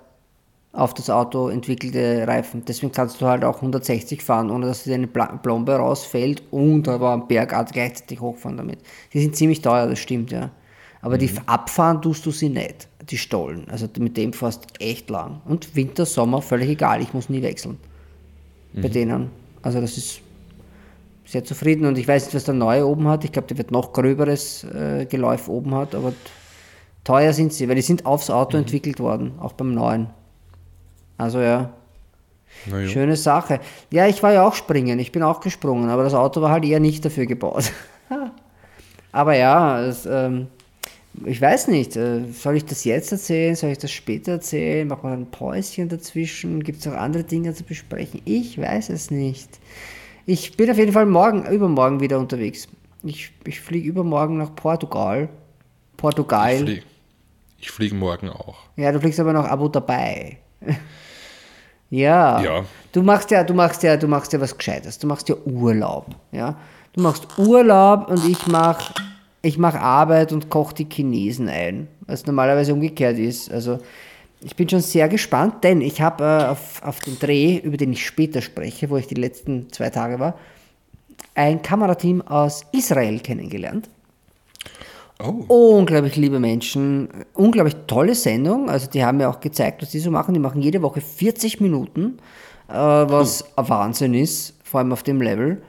Speaker 1: auf das Auto entwickelte Reifen. Deswegen kannst du halt auch 160 fahren, ohne dass dir eine Plombe rausfällt und aber am Bergart gleichzeitig hochfahren damit. Die sind ziemlich teuer, das stimmt, ja. Aber die
Speaker 2: Mhm.
Speaker 1: abfahren tust du sie nicht, die Stollen. Also mit dem fährst du echt lang. Und Winter, Sommer, völlig egal. Ich muss nie wechseln.
Speaker 2: Mhm.
Speaker 1: Bei denen. Also das ist sehr zufrieden und ich weiß nicht, was der neue oben hat. Ich glaube, der wird noch gröberes äh, Geläuf oben hat, aber teuer sind sie, weil die sind aufs Auto entwickelt worden, auch beim neuen. Also ja,
Speaker 2: Na ja.
Speaker 1: schöne Sache. Ja, ich war ja auch springen, ich bin auch gesprungen, aber das Auto war halt eher nicht dafür gebaut. aber ja, es, ähm, ich weiß nicht, äh, soll ich das jetzt erzählen, soll ich das später erzählen, machen wir ein Päuschen dazwischen, gibt es noch andere Dinge zu besprechen? Ich weiß es nicht. Ich bin auf jeden Fall morgen, übermorgen wieder unterwegs. Ich, ich fliege übermorgen nach Portugal. Portugal.
Speaker 2: Ich fliege ich flieg morgen auch.
Speaker 1: Ja, du fliegst aber nach Abu dabei. ja.
Speaker 2: Ja.
Speaker 1: Du machst ja, du machst ja, du machst ja was Gescheites. Du machst ja Urlaub. Ja. Du machst Urlaub und ich mach, ich mach Arbeit und koche die Chinesen ein, was normalerweise umgekehrt ist. Also ich bin schon sehr gespannt, denn ich habe äh, auf, auf den Dreh, über den ich später spreche, wo ich die letzten zwei Tage war, ein Kamerateam aus Israel kennengelernt
Speaker 2: Oh,
Speaker 1: unglaublich liebe Menschen, unglaublich tolle Sendung. Also die haben mir auch gezeigt, was die so machen. Die machen jede Woche 40 Minuten, äh, was ein Wahnsinn ist, vor allem auf dem Level.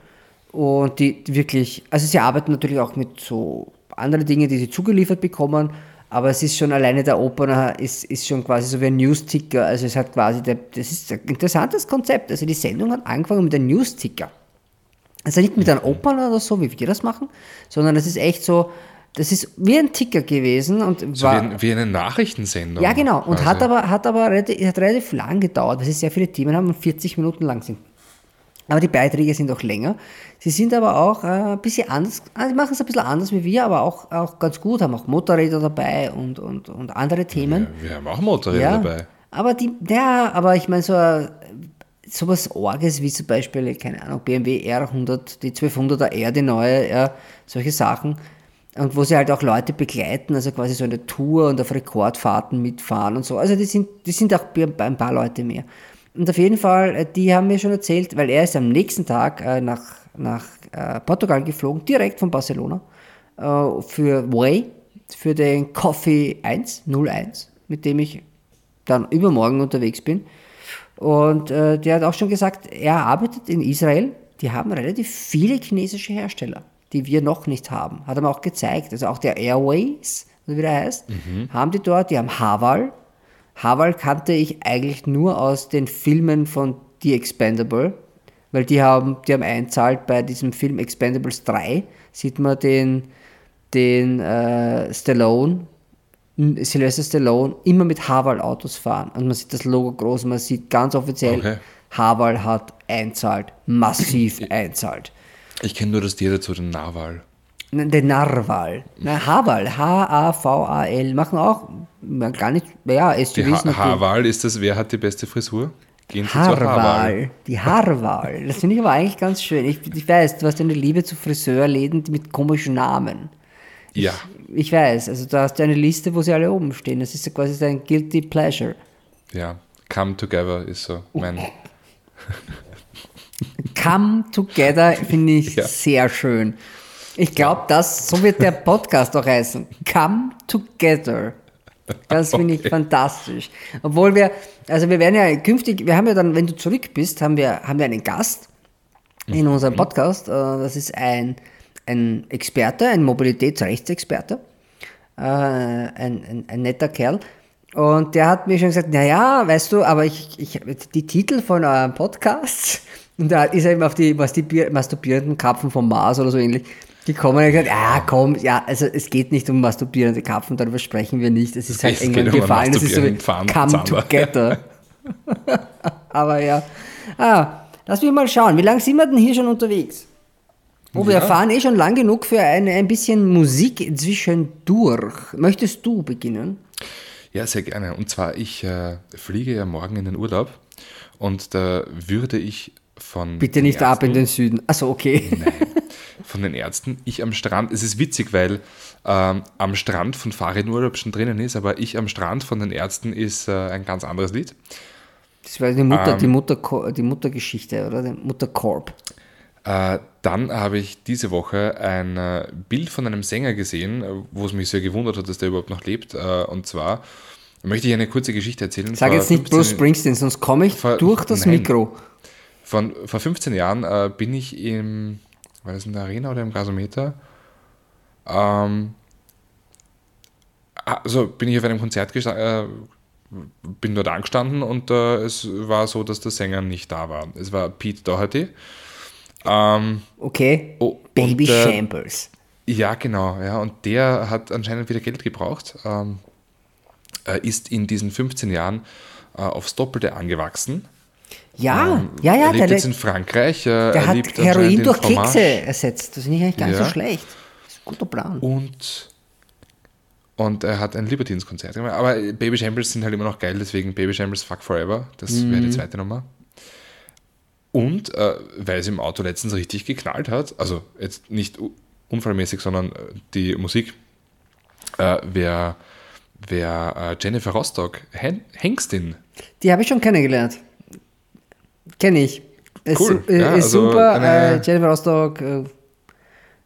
Speaker 1: Und die, wirklich, also sie arbeiten natürlich auch mit so anderen Dingen, die sie zugeliefert bekommen, aber es ist schon alleine der Opener ist, ist schon quasi so wie ein News-Ticker. Also es hat quasi, der, das ist ein interessantes Konzept. Also die Sendung hat angefangen mit einem News-Ticker. Also nicht mit einem Opern oder so, wie wir das machen, sondern es ist echt so, das ist wie ein Ticker gewesen und
Speaker 2: so wie, ein, wie eine Nachrichtensendung.
Speaker 1: ja, genau. Und
Speaker 2: quasi.
Speaker 1: hat aber, hat aber relativ, hat relativ lang gedauert, weil sie sehr viele Themen haben und 40 Minuten lang sind. Aber die Beiträge sind auch länger. Sie sind aber auch äh, ein bisschen anders, also machen es ein bisschen anders wie wir, aber auch, auch ganz gut, haben auch Motorräder dabei und, und, und andere Themen.
Speaker 2: Wir haben auch Motorräder dabei.
Speaker 1: Aber die, ja, aber ich meine, so äh, sowas Orges wie zum Beispiel, keine Ahnung, BMW R100, die 1200er R, die neue, ja, solche Sachen. Und wo sie halt auch Leute begleiten, also quasi so eine Tour und auf Rekordfahrten mitfahren und so. Also die sind, die sind auch bei ein paar Leute mehr. Und auf jeden Fall, äh, die haben mir schon erzählt, weil er ist am nächsten Tag äh, nach, nach äh, Portugal geflogen, direkt von Barcelona, äh, für Way, für den Coffee 1, 01, mit dem ich dann übermorgen unterwegs bin. Und äh, der hat auch schon gesagt, er arbeitet in Israel. Die haben relativ viele chinesische Hersteller, die wir noch nicht haben. Hat er mir auch gezeigt. Also auch der Airways, wie der heißt, haben die dort. Die haben Haval. Haval kannte ich eigentlich nur aus den Filmen von The Expendable, weil die haben, die haben einzahlt bei diesem Film Expendables 3, sieht man den, den äh, Stallone, Sylvester Stallone immer mit Haval-Autos fahren. Und man sieht das Logo groß, man sieht ganz offiziell,
Speaker 2: Okay.
Speaker 1: Haval hat einzahlt, massiv einzahlt.
Speaker 2: Ich kenne nur das Tier dazu, den Narwal.
Speaker 1: Der Narwal. Na, Haval, H-A-V-A-L, machen auch gar nicht, ja,
Speaker 2: Die
Speaker 1: SUVs
Speaker 2: ha
Speaker 1: natürlich.
Speaker 2: Haarwahl ist das, wer hat die beste Frisur? Gehen Sie zur Haarwahl.
Speaker 1: Haarwahl. Die Haarwahl. Das finde ich aber eigentlich ganz schön. Ich, ich weiß, du hast eine Liebe zu Friseurläden mit komischen Namen.
Speaker 2: Ja,
Speaker 1: Ich weiß, also da hast du eine Liste, wo sie alle oben stehen. Das ist ja quasi dein Guilty Pleasure.
Speaker 2: ja. Come Together ist so mein.
Speaker 1: Come Together finde ich
Speaker 2: Ja.
Speaker 1: sehr schön. Ich glaube, das so wird der Podcast auch heißen. Come Together. Das finde ich
Speaker 2: Okay.
Speaker 1: fantastisch. Obwohl wir, also wir werden ja künftig, wir haben ja dann, wenn du zurück bist, haben wir, haben wir einen Gast in unserem Podcast. Äh, Das ist ein, ein Experte, ein Mobilitätsrechtsexperte. äh, ein, ein, ein netter Kerl. Und der hat mir schon gesagt, naja, weißt du, aber ich, ich die Titel von eurem Podcast, und da ist er eben auf die, was die masturbierenden Kapfen vom Mars oder so ähnlich gekommen und gesagt, ja komm, ja, also es geht nicht um masturbierende Kapfen, darüber sprechen wir nicht. Es ist halt irgendwann um gefallen, es ist so wie Come Together. aber ja. Ah, lass mich mal schauen, wie lange sind wir denn hier schon unterwegs? Oh, wir ja. erfahren eh schon lang genug für ein, ein bisschen Musik zwischendurch. Möchtest du beginnen?
Speaker 2: Ja, sehr gerne. Und zwar, ich äh, fliege ja morgen in den Urlaub und da würde ich von.
Speaker 1: Bitte nicht ab in den Süden. Achso, okay.
Speaker 2: Nein. Von den Ärzten. Ich am Strand. Es ist witzig, weil ähm, am Strand von Farin Urlaub schon drinnen ist, aber ich am Strand von den Ärzten ist äh, ein ganz anderes Lied.
Speaker 1: Das war die Mutter, ähm, die Mutter, die Muttergeschichte, oder? Die Mutterkorb.
Speaker 2: Äh, dann habe ich diese Woche ein äh, Bild von einem Sänger gesehen, äh, wo es mich sehr gewundert hat, dass der überhaupt noch lebt. Und zwar möchte ich eine kurze Geschichte erzählen.
Speaker 1: Sag jetzt nicht 15, Bruce Springsteen, sonst komme ich vor, durch das nein, Mikro.
Speaker 2: Von, vor 15 Jahren äh, bin ich im, war das in der Arena oder im Gasometer? Ähm, also bin ich auf einem Konzert äh, bin dort angestanden und äh, es war so, dass der Sänger nicht da war. Es war Pete Doherty.
Speaker 1: Ähm, okay. Oh, Baby und, äh, Shambles.
Speaker 2: Ja, genau. Ja, und der hat anscheinend wieder Geld gebraucht. Ähm, ist in diesen 15 Jahren äh, aufs Doppelte angewachsen.
Speaker 1: Ja, ähm, ja, ja.
Speaker 2: Er lebt der jetzt in Frankreich. Äh,
Speaker 1: der hat Heroin durch Kekse ersetzt. Das finde ich eigentlich gar nicht ja. so schlecht. Das ist ein guter Plan.
Speaker 2: Und, und er hat ein Libertines-Konzert gemacht. Aber Baby Shambles sind halt immer noch geil, deswegen Baby Shambles Fuck Forever. Das mhm. wäre die zweite Nummer. Und äh, weil es im Auto letztens richtig geknallt hat, also jetzt nicht unfallmäßig, sondern äh, die Musik, äh, wer, wer äh, Jennifer Rostock, Hen Hengstin.
Speaker 1: Die habe ich schon kennengelernt. Kenne ich. Es cool. Ist, ja, ist also super. Äh, Jennifer Rostock, äh,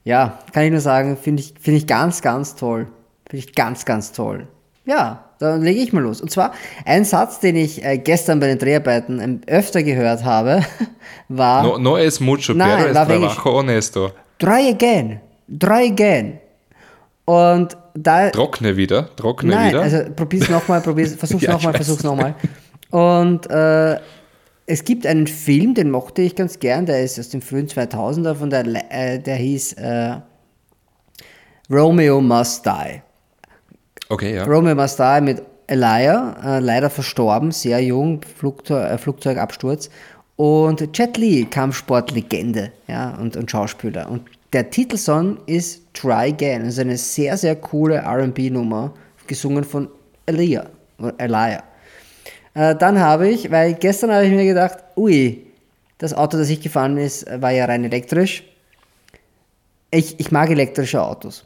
Speaker 1: ja, kann ich nur sagen, finde ich, find ich ganz, ganz toll. Finde ich ganz, ganz toll. Ja, dann lege ich mal los. Und zwar ein Satz, den ich äh, gestern bei den Dreharbeiten ähm, öfter gehört habe, war.
Speaker 2: No, no es mucho, nein, pero es trabajo honesto.
Speaker 1: Try again. Try again. Und da.
Speaker 2: Trockne wieder. Trockne
Speaker 1: nein,
Speaker 2: wieder.
Speaker 1: Also probier's nochmal, probier's, versuch's ja, nochmal, versuch's nochmal. Und äh, es gibt einen Film, den mochte ich ganz gern, der ist aus dem frühen 2000er, von der, äh, der hieß äh, Romeo Must Die.
Speaker 2: Okay, ja.
Speaker 1: Romeo Must Die mit Elia, äh, leider verstorben, sehr jung, Flugzeug, äh, Flugzeugabsturz. Und Jet Li, Kampfsportlegende ja, und, und Schauspieler. Und der Titelsong ist Try Again. Das ist eine sehr, sehr coole RB-Nummer, gesungen von Elia. Elia. Äh, dann habe ich, weil gestern habe ich mir gedacht, ui, das Auto, das ich gefahren ist, war ja rein elektrisch. Ich, ich mag elektrische Autos.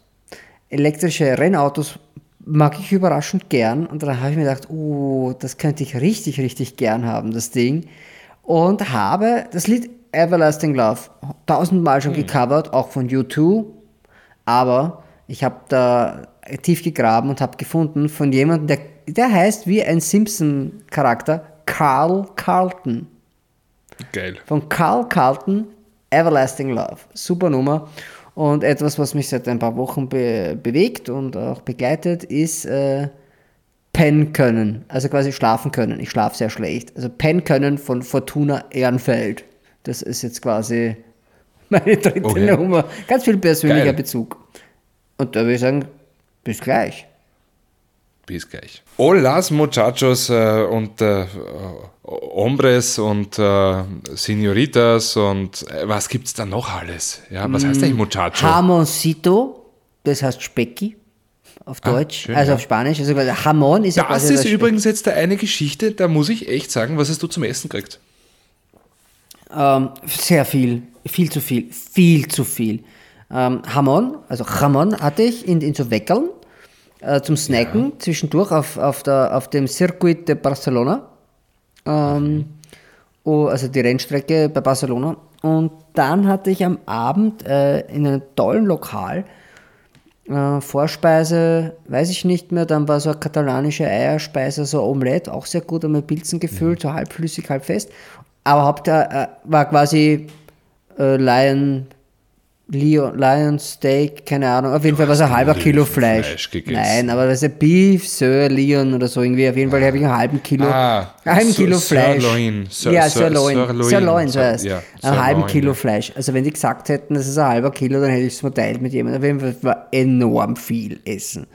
Speaker 1: Elektrische Rennautos mag ich überraschend gern. Und dann habe ich mir gedacht, oh, das könnte ich richtig, richtig gern haben, das Ding. Und habe das Lied Everlasting Love tausendmal schon hm. gecovert, auch von U2. Aber ich habe da tief gegraben und habe gefunden von jemandem, der, der heißt wie ein Simpson-Charakter, Carl Carlton.
Speaker 2: Geil.
Speaker 1: Von Carl Carlton, Everlasting Love. Super Nummer. Und etwas, was mich seit ein paar Wochen be bewegt und auch begleitet, ist äh, pennen können. Also quasi schlafen können. Ich schlafe sehr schlecht. Also pennen können von Fortuna Ehrenfeld. Das ist jetzt quasi meine dritte okay. Nummer. Ganz viel persönlicher Geil. Bezug. Und da würde ich sagen, bis gleich.
Speaker 2: Bis gleich. Holas Muchachos äh, und äh, Hombres und äh, Senoritas und äh, was gibt es da noch alles? Ja, was heißt eigentlich mm, Muchacho?
Speaker 1: Jamoncito, das heißt Specki auf ah, Deutsch, ah, schön, also ja. auf Spanisch. Also Jamon ist
Speaker 2: ja Das ist das übrigens Speck. jetzt eine Geschichte, da muss ich echt sagen, was hast du zum Essen gekriegt?
Speaker 1: Ähm, sehr viel, viel zu viel, viel zu viel. Ähm, Hamon, also Jamon hatte ich in, in so Weckeln äh, zum Snacken ja. zwischendurch auf, auf, der, auf dem Circuit de Barcelona. Ähm, oh, also die Rennstrecke bei Barcelona. Und dann hatte ich am Abend äh, in einem tollen Lokal äh, Vorspeise, weiß ich nicht mehr, dann war so eine katalanische Eierspeise, so Omelette, auch sehr gut, mit Pilzen gefüllt, mhm. so halbflüssig, halb fest. Aber Haupt äh, war quasi äh, Lion Lion, Lion Steak, keine Ahnung. Auf jeden Fall war es ein halber Kilo Fleisch.
Speaker 2: Löwenfleisch gegessen.
Speaker 1: Nein, aber das ist ein Beef, Sir Leon oder so irgendwie. Auf jeden Fall habe ich einen halben Kilo,
Speaker 2: Ah,
Speaker 1: einen halben
Speaker 2: Sir-
Speaker 1: Kilo Fleisch.
Speaker 2: Sirloin. Sir-
Speaker 1: ja,
Speaker 2: Sir-
Speaker 1: Sirloin.
Speaker 2: Sirloin.
Speaker 1: Sirloin, so heißt
Speaker 2: ja,
Speaker 1: Einen halben Kilo
Speaker 2: ja.
Speaker 1: Fleisch. Also wenn die gesagt hätten, das ist ein halber Kilo, dann hätte ich es verteilt mit jemandem. Auf jeden Fall war enorm viel Essen.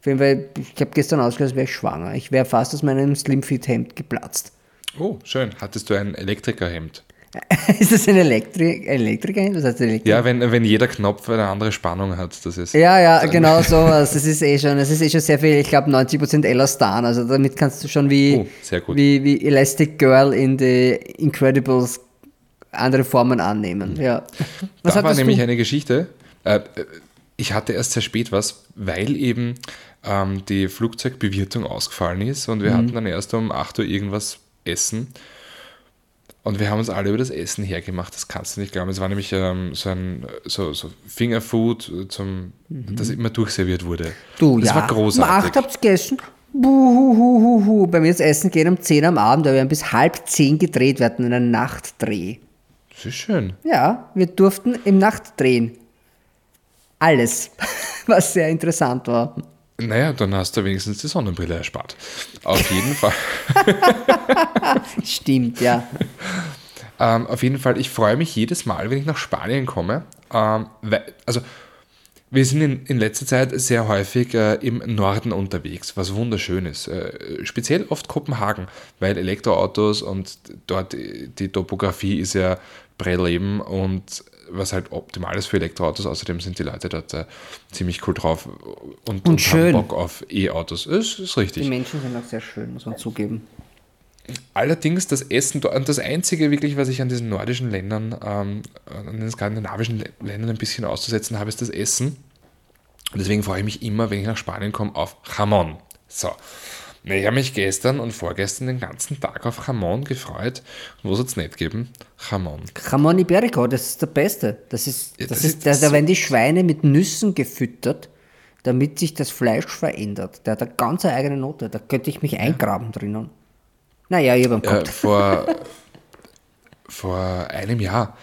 Speaker 1: Auf jeden Fall, ich habe gestern ausgehört, als wäre ich schwanger. Ich wäre fast aus meinem Slimfit-Hemd geplatzt.
Speaker 2: Oh, schön. Hattest du ein Elektrikerhemd?
Speaker 1: ist das ein Elektri Elektriker? Was heißt Elektriker?
Speaker 2: Ja, wenn, wenn jeder Knopf eine andere Spannung hat, das ist.
Speaker 1: Ja, ja, genau sowas. Das ist eh schon, das ist eh schon sehr viel, ich glaube 90% Elastan. Also damit kannst du schon wie,
Speaker 2: Oh,
Speaker 1: wie, wie Elastic Girl in The Incredibles andere Formen annehmen. Ja. Was
Speaker 2: da war nämlich
Speaker 1: du?
Speaker 2: eine Geschichte. Äh, äh, ich hatte erst sehr spät was, weil eben ähm, die Flugzeugbewirtung ausgefallen ist und wir
Speaker 1: Mhm.
Speaker 2: hatten dann erst um 8 Uhr irgendwas essen. Und wir haben uns alle über das Essen hergemacht, das kannst du nicht glauben. Es war nämlich ähm, so ein so, so Fingerfood, äh, zum, das immer durchserviert wurde.
Speaker 1: Mhm. Du,
Speaker 2: das
Speaker 1: ja.
Speaker 2: war großartig.
Speaker 1: Um 8 habt ihr gegessen. Buhuhuhuhu. Bei mir das Essen geht um 10 am Abend, aber wir haben bis halb 10 gedreht. Wir hatten einen Nachtdreh.
Speaker 2: Das ist schön.
Speaker 1: Ja, wir durften im Nacht drehen. Alles, was sehr interessant war.
Speaker 2: Naja, dann hast du wenigstens die Sonnenbrille erspart. Auf jeden Fall.
Speaker 1: Stimmt, ja.
Speaker 2: Ähm, auf jeden Fall, ich freue mich jedes Mal, wenn ich nach Spanien komme. Ähm, weil, also, wir sind in, in letzter Zeit sehr häufig äh, im Norden unterwegs, was wunderschön ist. Äh, speziell oft Kopenhagen, weil Elektroautos und dort die Topografie ist ja Prelleben und was halt optimal ist für Elektroautos. Außerdem sind die Leute dort äh, ziemlich cool drauf und, und,
Speaker 1: schön.
Speaker 2: haben Bock auf E-Autos. Ist, ist richtig.
Speaker 1: Die Menschen sind auch sehr schön, muss man zugeben.
Speaker 2: Allerdings das Essen, dort- und das Einzige wirklich, was ich an diesen nordischen Ländern, ähm, an den skandinavischen Lä- Ländern ein bisschen auszusetzen habe, ist das Essen. Und deswegen freue ich mich immer, wenn ich nach Spanien komme, auf Jamón. So. Ich habe mich gestern und vorgestern den ganzen Tag auf Jamón gefreut. Und wo soll es nicht geben? Jamón.
Speaker 1: Jamón Iberico, das ist der Beste. Das ist,
Speaker 2: Ja,
Speaker 1: das
Speaker 2: das
Speaker 1: ist, da, da
Speaker 2: so-
Speaker 1: werden die Schweine mit Nüssen gefüttert, damit sich das Fleisch verändert. Der hat eine ganz eigene Note. Da könnte ich mich eingraben drinnen. Naja, ich habe einen
Speaker 2: Äh,
Speaker 1: Kopf.
Speaker 2: vor, vor einem Jahr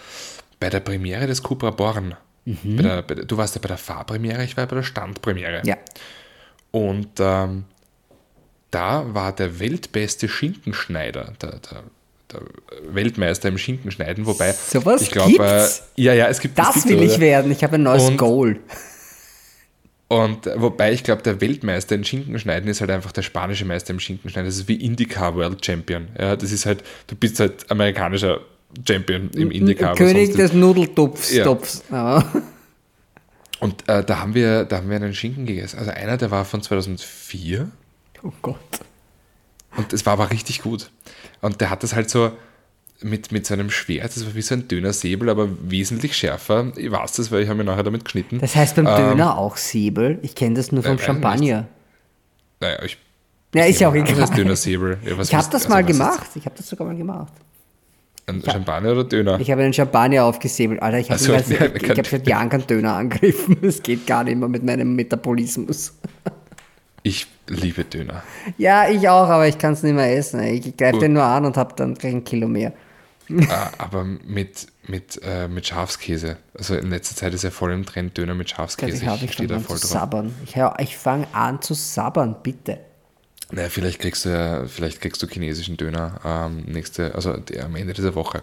Speaker 2: bei der Premiere des Cupra Born. Bei der, bei du warst ja bei der Fahrpremiere, ich war bei der Standpremiere.
Speaker 1: Ja.
Speaker 2: Und ähm, da war der weltbeste Schinkenschneider, der, der, der Weltmeister im Schinkenschneiden, wobei
Speaker 1: Sowas
Speaker 2: ich glaube, äh, ja, ja, es gibt
Speaker 1: Das
Speaker 2: gibt's,
Speaker 1: will ich werden. Ich habe ein neues
Speaker 2: Und-
Speaker 1: Goal.
Speaker 2: Und äh, wobei ich glaube, der Weltmeister im Schinkenschneiden ist halt einfach der spanische Meister im Schinkenschneiden. Das ist wie IndyCar World Champion. Ja, das ist halt, du bist halt amerikanischer Champion im IndyCar.
Speaker 1: König des Nudeltopfs.
Speaker 2: Ja.
Speaker 1: Ja.
Speaker 2: Und äh, da, haben wir, da haben wir einen Schinken gegessen. Also einer, der war von 2004
Speaker 1: Oh Gott.
Speaker 2: und es war aber richtig gut. Und der hat das halt so mit, mit so einem Schwert, das war wie so ein Dönersäbel, aber wesentlich schärfer. Ich weiß das, weil ich habe mir nachher damit geschnitten.
Speaker 1: Das heißt beim
Speaker 2: Ähm,
Speaker 1: Döner auch Säbel. Ich kenne das nur vom
Speaker 2: ich
Speaker 1: Champagner.
Speaker 2: Naja, ich,
Speaker 1: Ja, ist ja auch
Speaker 2: das
Speaker 1: egal.
Speaker 2: heißt Dönersäbel. Ja, was
Speaker 1: Ich habe das
Speaker 2: also
Speaker 1: mal gemacht. Ich habe das sogar mal gemacht.
Speaker 2: Ein Champagner oder Döner?
Speaker 1: Ich habe einen Champagner aufgesäbelt. Alter, ich habe
Speaker 2: Also, ja,
Speaker 1: ich, ich
Speaker 2: kann-
Speaker 1: hab seit Jahren keinen Döner angegriffen. Das geht gar nicht mehr mit meinem Metabolismus.
Speaker 2: Ich liebe Döner.
Speaker 1: Ja, ich auch, aber ich kann es nicht mehr essen. Ich greife den nur an und habe dann gleich ein Kilo mehr.
Speaker 2: äh, aber mit, mit, äh, mit Schafskäse. Also in letzter Zeit ist ja voll im Trend Döner mit Schafskäse.
Speaker 1: Ich habe
Speaker 2: ich
Speaker 1: ich
Speaker 2: stehe da voll drauf.
Speaker 1: sabbern. Ich, ich fange an zu sabbern, bitte.
Speaker 2: Naja, vielleicht kriegst du ja, vielleicht kriegst du chinesischen Döner ähm, nächste, also die, am Ende dieser Woche.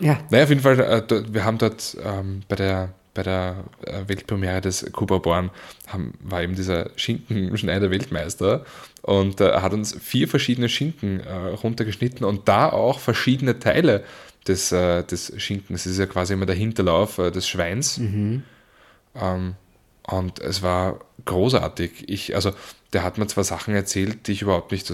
Speaker 1: Ja,
Speaker 2: Naja, auf jeden Fall, äh, wir haben dort ähm, bei der, bei der äh, Weltpremiere des Kuba Born haben, war eben dieser Schinkenschneider Weltmeister und äh, er hat uns vier verschiedene Schinken äh, runtergeschnitten und da auch verschiedene Teile des, äh, des Schinkens. Das ist ja quasi immer der Hinterlauf äh, des Schweins. Ähm, und es war großartig. Ich, also, der hat mir zwar Sachen erzählt, die ich überhaupt nicht,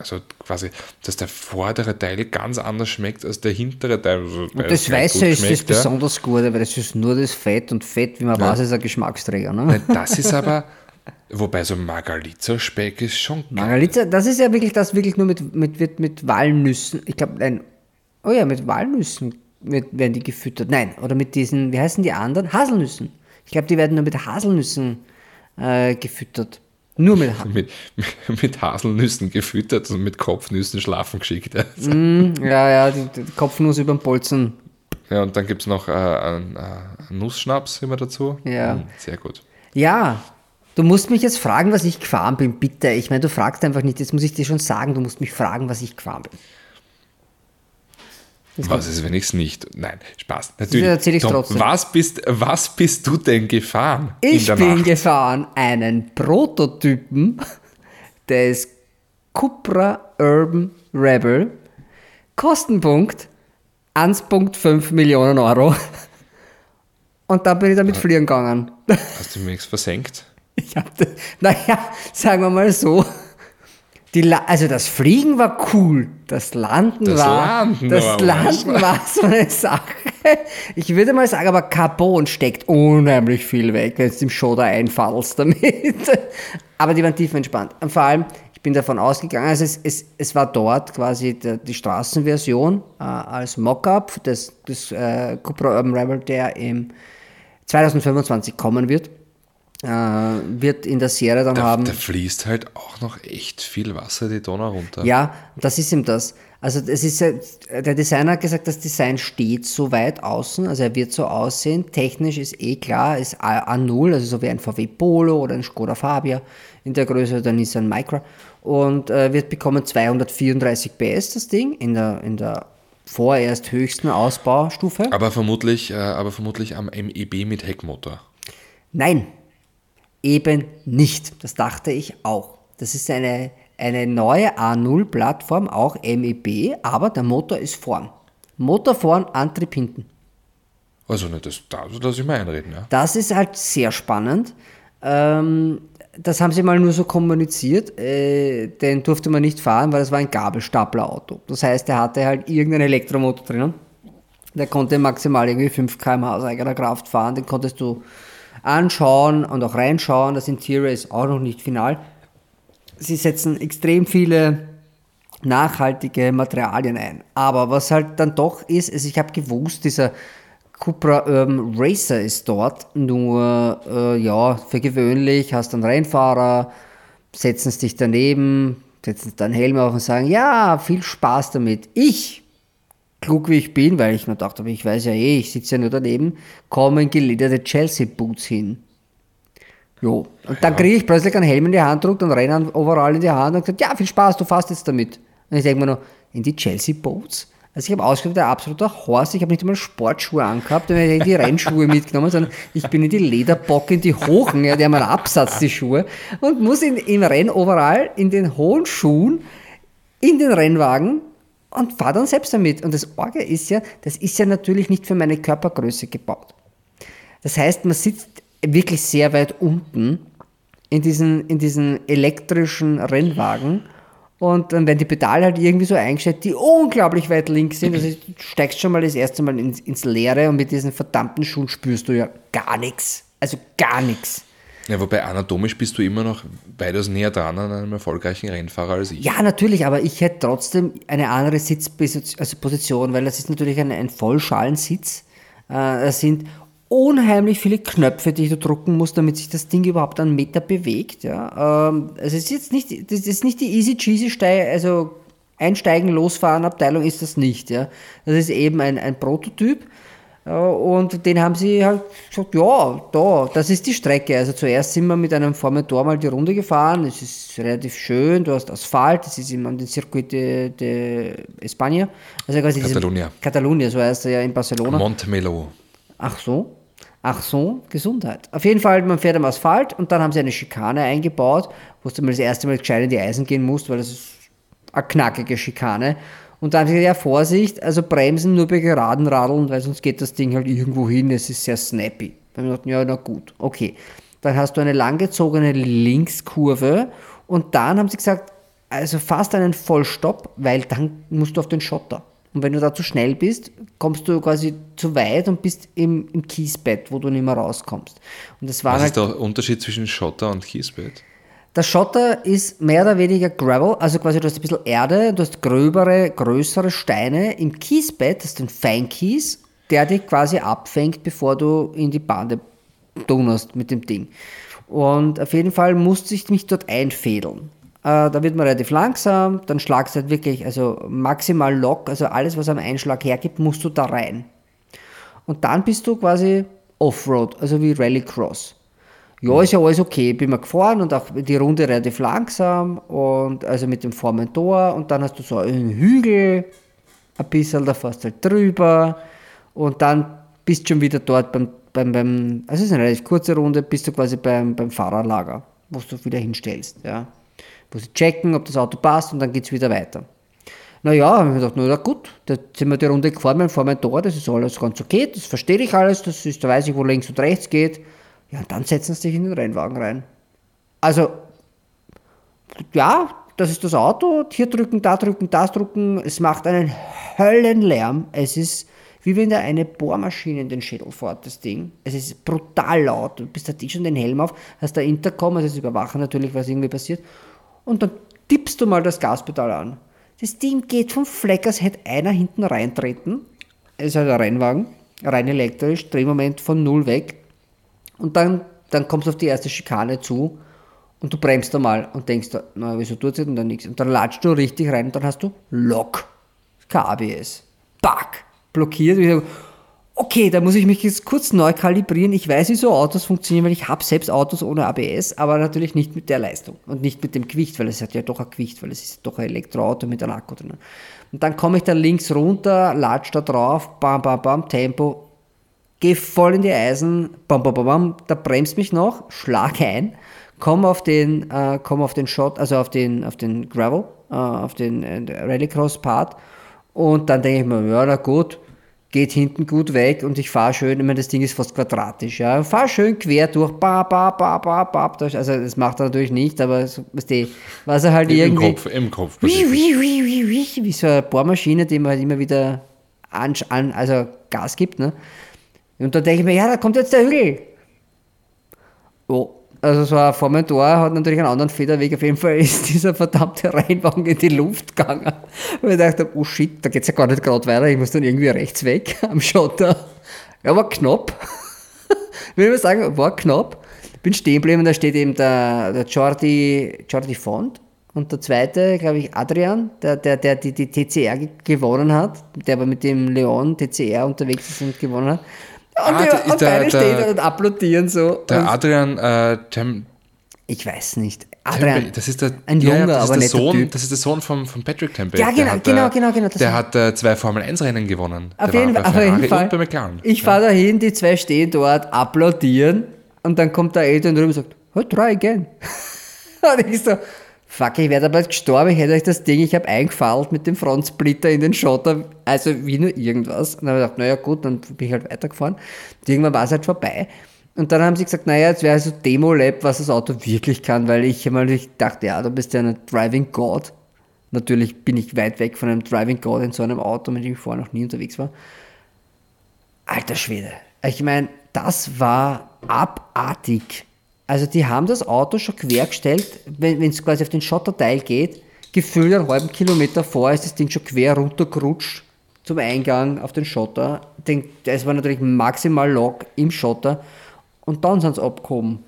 Speaker 2: also quasi, dass der vordere Teil ganz anders schmeckt als der hintere Teil. Also
Speaker 1: und das Weiße
Speaker 2: gut
Speaker 1: ist das
Speaker 2: ja.
Speaker 1: besonders Gute, weil das ist nur das Fett und Fett, wie man weiß, ist ein Geschmacksträger. Ne?
Speaker 2: Das ist aber, wobei so Margalitzer-Speck ist schon
Speaker 1: Margalitza, das ist ja wirklich das wirklich nur mit, mit, mit, mit Walnüssen. Ich glaube, nein. Oh ja, mit Walnüssen werden die gefüttert. Nein, oder mit diesen, wie heißen die anderen? Haselnüssen. Ich glaube, die werden nur mit Haselnüssen äh, gefüttert. Nur mit Ha-
Speaker 2: mit, mit Haselnüssen gefüttert und mit Kopfnüssen schlafen geschickt. Also,
Speaker 1: Ja, ja, die, die Kopfnuss über den Bolzen.
Speaker 2: Ja, und dann gibt es noch äh, einen, äh, Nussschnaps immer dazu.
Speaker 1: Ja.
Speaker 2: Mm, sehr gut.
Speaker 1: Ja, du musst mich jetzt fragen, was ich gefahren bin, bitte. Ich meine, du fragst einfach nicht, jetzt muss ich dir schon sagen, du musst mich fragen, was ich gefahren bin.
Speaker 2: Was ist, wenn ich es nicht? Nein, Spaß. Natürlich.
Speaker 1: erzähl ich's
Speaker 2: Tom,
Speaker 1: trotzdem.
Speaker 2: Was bist, was bist du denn gefahren
Speaker 1: Ich bin
Speaker 2: Nacht?
Speaker 1: gefahren einen Prototypen des Cupra Urban Rebel. Kostenpunkt 1,5 Millionen Euro. Und dann bin ich damit fliegen gegangen.
Speaker 2: Hast du mir nichts versenkt?
Speaker 1: Ich hab, das- naja, sagen wir mal so. Die also das Fliegen war cool, das Landen
Speaker 2: Das
Speaker 1: war
Speaker 2: Landen
Speaker 1: das
Speaker 2: aber
Speaker 1: Landen war so eine Sache. Ich würde mal sagen, aber Carbon steckt unheimlich viel weg, wenn du im Show da einfallst damit. Aber die waren tief entspannt. Und vor allem, ich bin davon ausgegangen, also es, es, es war dort quasi der, die Straßenversion äh, als Mockup des, des äh, Cupra Urban Rebel, der im 2025 kommen wird. Äh, wird in der Serie dann
Speaker 2: Da,
Speaker 1: haben.
Speaker 2: da fließt halt auch noch echt viel Wasser die Donau runter.
Speaker 1: Ja, das ist ihm das. Also es ist der Designer hat gesagt, das Design steht so weit außen, also er wird so aussehen. Technisch ist eh klar, ist A- A0, also so wie ein VW Polo oder ein Skoda Fabia in der Größe oder ein Nissan Micra und äh, wird bekommen 234 PS das Ding in der in der vorerst höchsten Ausbaustufe.
Speaker 2: Aber vermutlich, äh, aber vermutlich am MEB mit Heckmotor.
Speaker 1: Nein, eben nicht. Das dachte ich auch. Das ist eine, eine neue A0-Plattform, auch MEB, aber der Motor ist vorn. Motor vorn, Antrieb hinten.
Speaker 2: Also nicht, das, da lasse ich mal einreden, ja.
Speaker 1: Das ist halt sehr spannend. Ähm, das haben sie mal nur so kommuniziert. Äh, den durfte man nicht fahren, weil das war ein Gabelstaplerauto. Das heißt, er hatte halt irgendeinen Elektromotor drinnen. Der konnte maximal irgendwie 5 km/h aus eigener Kraft fahren. Den konntest du anschauen und auch reinschauen. Das Interior ist auch noch nicht final. Sie setzen extrem viele nachhaltige Materialien ein. Aber was halt dann doch ist, ist ich habe gewusst, dieser Cupra Urban Racer ist dort, nur äh, ja, für gewöhnlich hast du einen Rennfahrer, setzen es dich daneben, setzen deinen Helm auf und sagen, ja, viel Spaß damit. Ich, klug wie ich bin, weil ich mir dachte, aber ich weiß ja eh, ich sitze ja nur daneben, komme in gelederte Chelsea-Boots hin. Jo. Und dann kriege ich plötzlich einen Helm in die Hand gedrückt und renne einen Overall in die Hand und gesagt, ja, viel Spaß, du fährst jetzt damit. Und ich denke mir noch, in die Chelsea Boats? Also ich habe ausgeschaut, der absoluter Horst, ich habe nicht einmal Sportschuhe angehabt, ich habe die Rennschuhe mitgenommen, sondern ich bin in die Lederbock, in die hohen, ja, die haben einen Absatz, die Schuhe, und muss in, im Rennoverall, in den hohen Schuhen, in den Rennwagen und fahre dann selbst damit. Und das Orge ist ja, das ist ja natürlich nicht für meine Körpergröße gebaut. Das heißt, man sitzt wirklich sehr weit unten in diesen, in diesen elektrischen Rennwagen und dann werden die Pedale halt irgendwie so eingestellt, die unglaublich weit links sind. Also du steigst schon mal das erste Mal ins, ins Leere und mit diesen verdammten Schuhen spürst du ja gar nichts. Also gar nichts.
Speaker 2: Ja, wobei anatomisch bist du immer noch weitaus näher dran an einem erfolgreichen Rennfahrer als ich.
Speaker 1: Ja, natürlich, aber ich hätte trotzdem eine andere Sitzposition, also Position, weil das ist natürlich ein, ein Vollschalensitz. Äh, es sind unheimlich viele Knöpfe, die du drücken musst, damit sich das Ding überhaupt einen Meter bewegt. Ja. Ähm, also es ist jetzt nicht, das ist nicht die easy cheesy Stei also Einsteigen, losfahren Abteilung ist das nicht. Ja. Das ist eben ein, ein Prototyp. Und den haben sie halt gesagt, ja, da, das ist die Strecke. Also zuerst sind wir mit einem Formentor mal die Runde gefahren. Es ist relativ schön, du hast Asphalt, das ist immer an den Circuit de, de España. Also quasi
Speaker 2: Catalunya.
Speaker 1: Catalunya, so heißt er ja in Barcelona.
Speaker 2: Montmelo.
Speaker 1: Ach so. Ach so, Gesundheit. Auf jeden Fall, man fährt am Asphalt und dann haben sie eine Schikane eingebaut, wo du mal das erste Mal gescheit in die Eisen gehen musst, weil das ist eine knackige Schikane. Und dann haben sie gesagt, ja, Vorsicht, also bremsen nur bei geraden Radeln, weil sonst geht das Ding halt irgendwo hin, es ist sehr snappy. Dann haben wir gedacht, ja, na gut, okay. Dann hast du eine langgezogene Linkskurve und dann haben sie gesagt, also fast einen Vollstopp, weil dann musst du auf den Schotter. Und wenn du da zu schnell bist, kommst du quasi zu weit und bist im, im Kiesbett, wo du nicht mehr rauskommst. Und das war
Speaker 2: Was
Speaker 1: halt
Speaker 2: ist der Unterschied zwischen Schotter und Kiesbett?
Speaker 1: Der Schotter ist mehr oder weniger Gravel, also quasi du hast ein bisschen Erde, du hast gröbere, größere Steine. Im Kiesbett hast du einen Feinkies, der dich quasi abfängt, bevor du in die Bande donnerst mit dem Ding. Und auf jeden Fall musste ich mich dort einfädeln. Äh, da wird man relativ langsam, dann schlagst du halt wirklich, also maximal lock, also alles, was am Einschlag hergibt, musst du da rein. und dann bist du quasi Offroad, also wie Rallycross. Ja, ist ja alles okay. Bin mal gefahren und auch die Runde relativ langsam und also mit dem Formentor und dann hast du so einen Hügel, ein bisschen, da fährst du halt drüber und dann bist du schon wieder dort beim, beim, beim also es ist eine relativ kurze Runde, bist du quasi beim, beim Fahrerlager, wo du wieder hinstellst, ja. Wo sie checken, ob das Auto passt und dann geht es wieder weiter. Naja, habe ich mir gedacht, na gut, da sind wir die Runde gefahren mit dem Tor, das ist alles ganz okay, das verstehe ich alles, das ist, da weiß ich, wo links und rechts geht. Ja, und dann setzen sie dich in den Rennwagen rein. Also, ja, das ist das Auto, hier drücken, da drücken, das drücken, es macht einen Höllenlärm. Es ist wie wenn da eine Bohrmaschine in den Schädel fährt, das Ding. Es ist brutal laut. Du bist da schon den Helm auf, hast da Intercom, also das Überwachen natürlich, was irgendwie passiert. Und dann tippst du mal das Gaspedal an. Das Ding geht vom Fleck, als hätte einer hinten reintreten. Es ist halt ein Rennwagen, rein elektrisch, Drehmoment von null weg. Und dann, dann kommst du auf die erste Schikane zu und du bremst einmal und denkst, na, wieso tut es denn da nichts? Und dann latschst du richtig rein und dann hast du Lock. ABS. Back. Blockiert. Und ich sage, okay, da muss ich mich jetzt kurz neu kalibrieren. Ich weiß, wie so Autos funktionieren, weil ich habe selbst Autos ohne ABS, aber natürlich nicht mit der Leistung und nicht mit dem Gewicht, weil es hat ja doch ein Gewicht, weil es ist doch ein Elektroauto mit einem Akku drin. Und dann komme ich da links runter, latsch da drauf, bam, bam, bam, Tempo, gehe voll in die Eisen, bam, bam, bam, bam, da bremst mich noch, schlag ein, komme auf den, äh, komm auf den Shot, also auf den, auf den Gravel, äh, auf den äh, Rallycross-Part und dann denke ich mir, ja, na gut, geht hinten gut weg und ich fahre schön, ich meine, das Ding ist fast quadratisch, ja, fahre schön quer durch, ba, ba, ba, ba, ba, also das macht er natürlich nicht, aber so, was, er halt
Speaker 2: Im
Speaker 1: irgendwie...
Speaker 2: Kopf, im Kopf.
Speaker 1: Wie, wie, wie, wie, wie, wie so eine Bohrmaschine, die man halt immer wieder an, an, also Gas gibt, ne? Und dann denke ich mir, ja, da kommt jetzt der Hügel. Oh, also so ein Formentor hat natürlich einen anderen Federweg. Auf jeden Fall ist dieser verdammte Rennwagen in die Luft gegangen. Und ich dachte, oh shit, da geht es ja gar nicht gerade weiter. Ich muss dann irgendwie rechts weg am Schotter. Ja, war knapp. Will ich mal sagen, war knapp. Bin stehen geblieben und da steht eben der, der Jordi, Jordi Font. Und der zweite, glaube ich, Adrian, der, der, der die, die TCR gewonnen hat, der aber mit dem Leon TCR unterwegs ist und gewonnen hat. Und,
Speaker 2: Ah,
Speaker 1: die,
Speaker 2: der-
Speaker 1: und
Speaker 2: der-
Speaker 1: beide
Speaker 2: der-
Speaker 1: stehen und applaudieren so.
Speaker 2: Der
Speaker 1: und
Speaker 2: Adrian äh, Tem,
Speaker 1: ich weiß nicht. Adrian,
Speaker 2: das ist der,
Speaker 1: ein
Speaker 2: ja, ja,
Speaker 1: junger,
Speaker 2: das ist
Speaker 1: aber
Speaker 2: der Sohn,
Speaker 1: Typ.
Speaker 2: Das ist der Sohn von, von Patrick Tempe.
Speaker 1: Ja,
Speaker 2: Der
Speaker 1: genau,
Speaker 2: hat,
Speaker 1: genau,
Speaker 2: äh,
Speaker 1: genau, genau,
Speaker 2: Der hat äh, zwei Formel-1-Rennen gewonnen.
Speaker 1: Auf
Speaker 2: der
Speaker 1: jeden, auf jeden Fall.
Speaker 2: Und bei McLaren.
Speaker 1: Ich fahre dahin, die zwei stehen dort, applaudieren und dann kommt der Eltern drüber und sagt, oh, try again. und ich so, fuck, ich werde bald gestorben, ich hätte euch das Ding, ich habe eingefallen mit dem Frontsplitter in den Schotter, also wie nur irgendwas. Und dann habe ich gedacht, naja gut, dann bin ich halt weitergefahren. Und irgendwann war es halt vorbei. Und dann haben sie gesagt, naja, jetzt wäre so Demo-Lab, was das Auto wirklich kann, weil ich ich dachte, ja, du bist ja ein Driving God. Natürlich bin ich weit weg von einem Driving God in so einem Auto, mit dem ich vorher noch nie unterwegs war. Alter Schwede. Ich meine, das war abartig. Also die haben das Auto schon quergestellt, wenn es quasi auf den Schotterteil geht, gefühlt einen halben Kilometer vor ist das Ding schon quer runtergerutscht zum Eingang auf den Schotter. Das war natürlich maximal Lock im Schotter und dann sind sie abgehoben.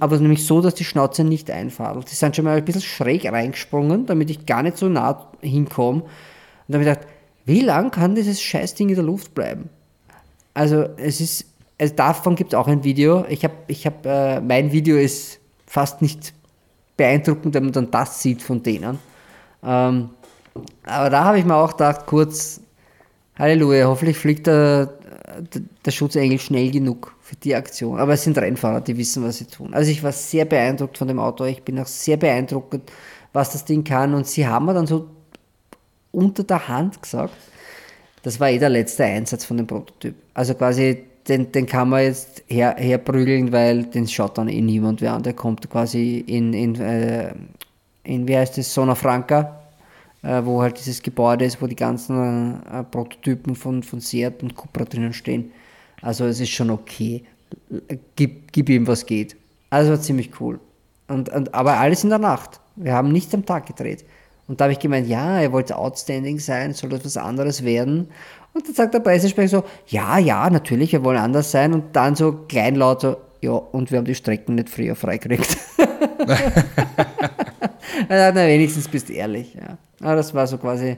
Speaker 1: Aber nämlich so, dass die Schnauze nicht einfadelt. Die sind schon mal ein bisschen schräg reingesprungen, damit ich gar nicht so nah hinkomme. Und da habe ich gedacht, wie lang kann dieses Scheißding in der Luft bleiben? Also es ist, also davon gibt es auch ein Video. Ich habe, ich habe, äh, mein Video ist fast nicht beeindruckend, wenn man dann das sieht von denen. Ähm, aber da habe ich mir auch gedacht, kurz, Halleluja, hoffentlich fliegt der, der, der Schutzengel schnell genug für die Aktion. Aber es sind Rennfahrer, die wissen, was sie tun. Also ich war sehr beeindruckt von dem Auto. Ich bin auch sehr beeindruckt, was das Ding kann. Und sie haben mir dann so unter der Hand gesagt, das war eh der letzte Einsatz von dem Prototyp. Also quasi, den, den kann man jetzt her, herprügeln, weil den schaut dann eh niemand mehr an. Der kommt quasi in, in, äh, in wie heißt das, Zona Franca, äh, wo halt dieses Gebäude ist, wo die ganzen äh, Prototypen von, von Seat und Cupra drinnen stehen. Also es ist schon okay. Gib, gib ihm, was geht. Also war ziemlich cool. Und, und, aber alles in der Nacht. Wir haben nicht am Tag gedreht. Und da habe ich gemeint, ja, er wollte outstanding sein, soll das was anderes werden. Und dann sagt der Pressesprecher so, ja, ja, natürlich, wir wollen anders sein. Und dann so kleinlaut so, ja, und wir haben die Strecken nicht früher freigekriegt. na, wenigstens bist du ehrlich, ja. Aber das war so quasi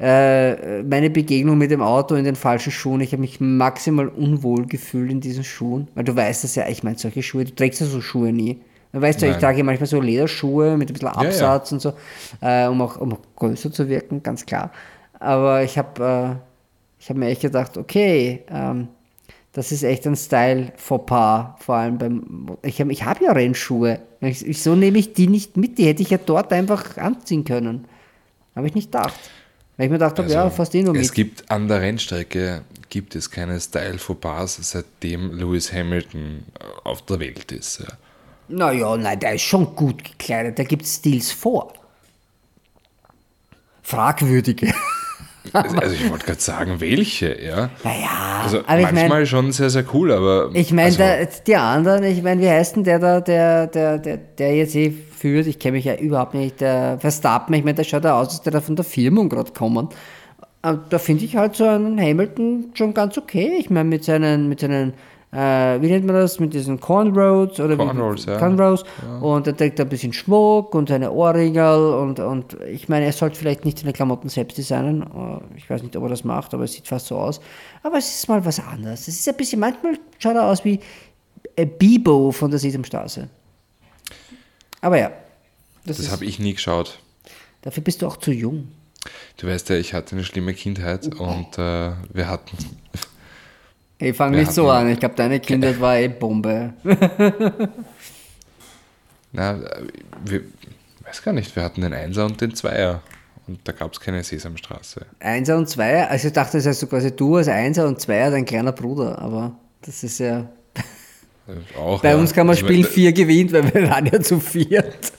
Speaker 1: äh, meine Begegnung mit dem Auto in den falschen Schuhen, ich habe mich maximal unwohl gefühlt in diesen Schuhen, weil du weißt das ja, ich meine, solche Schuhe, du trägst ja so Schuhe nie. Weißt du, ich
Speaker 2: Nein.
Speaker 1: trage manchmal so Lederschuhe mit ein bisschen
Speaker 2: ja.
Speaker 1: Absatz und so, äh, um, auch, um auch größer zu wirken, ganz klar. Aber ich habe äh, ich hab mir echt gedacht, okay, ähm, das ist echt ein Style Fauxpas, vor allem beim. Ich habe ich hab ja Rennschuhe. Wieso nehme ich die nicht mit? Die hätte ich ja dort einfach anziehen können. Habe ich nicht gedacht. Weil ich mir gedacht habe,
Speaker 2: Also,
Speaker 1: ja, fast eh nur
Speaker 2: Es
Speaker 1: mit.
Speaker 2: gibt an der Rennstrecke gibt es keine Style Fauxpas, seitdem Lewis Hamilton äh, auf der Welt ist. Ja.
Speaker 1: Naja, nein, der ist schon gut gekleidet. Der gibt Stils vor. Fragwürdige.
Speaker 2: Also ich wollte gerade sagen, welche, ja.
Speaker 1: Naja,
Speaker 2: Also
Speaker 1: aber ich
Speaker 2: manchmal
Speaker 1: meine,
Speaker 2: schon sehr, sehr cool, aber.
Speaker 1: ich meine,
Speaker 2: also,
Speaker 1: die anderen, ich meine, wie heißt denn der da, der, der, der, der jetzt eh führt? Ich kenne mich ja überhaupt nicht, der Verstappen, ich meine, der schaut ja aus, als der da von der Firmung gerade kommen. Aber da finde ich halt so einen Hamilton schon ganz okay. Ich meine, mit seinen, mit seinen, äh, wie nennt man das, mit diesen Cornrows oder
Speaker 2: Cornrows,
Speaker 1: wie,
Speaker 2: ja.
Speaker 1: Cornrows. Und er trägt ein bisschen Schmuck und seine Ohrringel und, und ich meine, er sollte vielleicht nicht seine Klamotten selbst designen. Äh, Ich weiß nicht, ob er das macht, aber es sieht fast so aus. Aber es ist mal was anderes. Es ist ein bisschen, manchmal schaut er aus wie Bibo von der Sesamstraße. Aber ja, das,
Speaker 2: das habe ich nie geschaut.
Speaker 1: dafür bist du auch zu jung.
Speaker 2: Du weißt ja, ich hatte eine schlimme Kindheit und äh, wir hatten.
Speaker 1: Ich fange nicht so an. Ich glaube, deine Kindheit war eh Bombe.
Speaker 2: Na, äh, wir, weiß gar nicht, wir hatten den Einser und den Zweier. Und da gab es keine Sesamstraße.
Speaker 1: Einser und Zweier, also ich dachte, das heißt so quasi du als Einser und Zweier dein kleiner Bruder, aber das ist ja.
Speaker 2: Äh, Auch,
Speaker 1: Bei
Speaker 2: ja.
Speaker 1: uns kann man
Speaker 2: Also,
Speaker 1: spielen,
Speaker 2: äh,
Speaker 1: vier gewinnt, weil wir waren ja zu viert.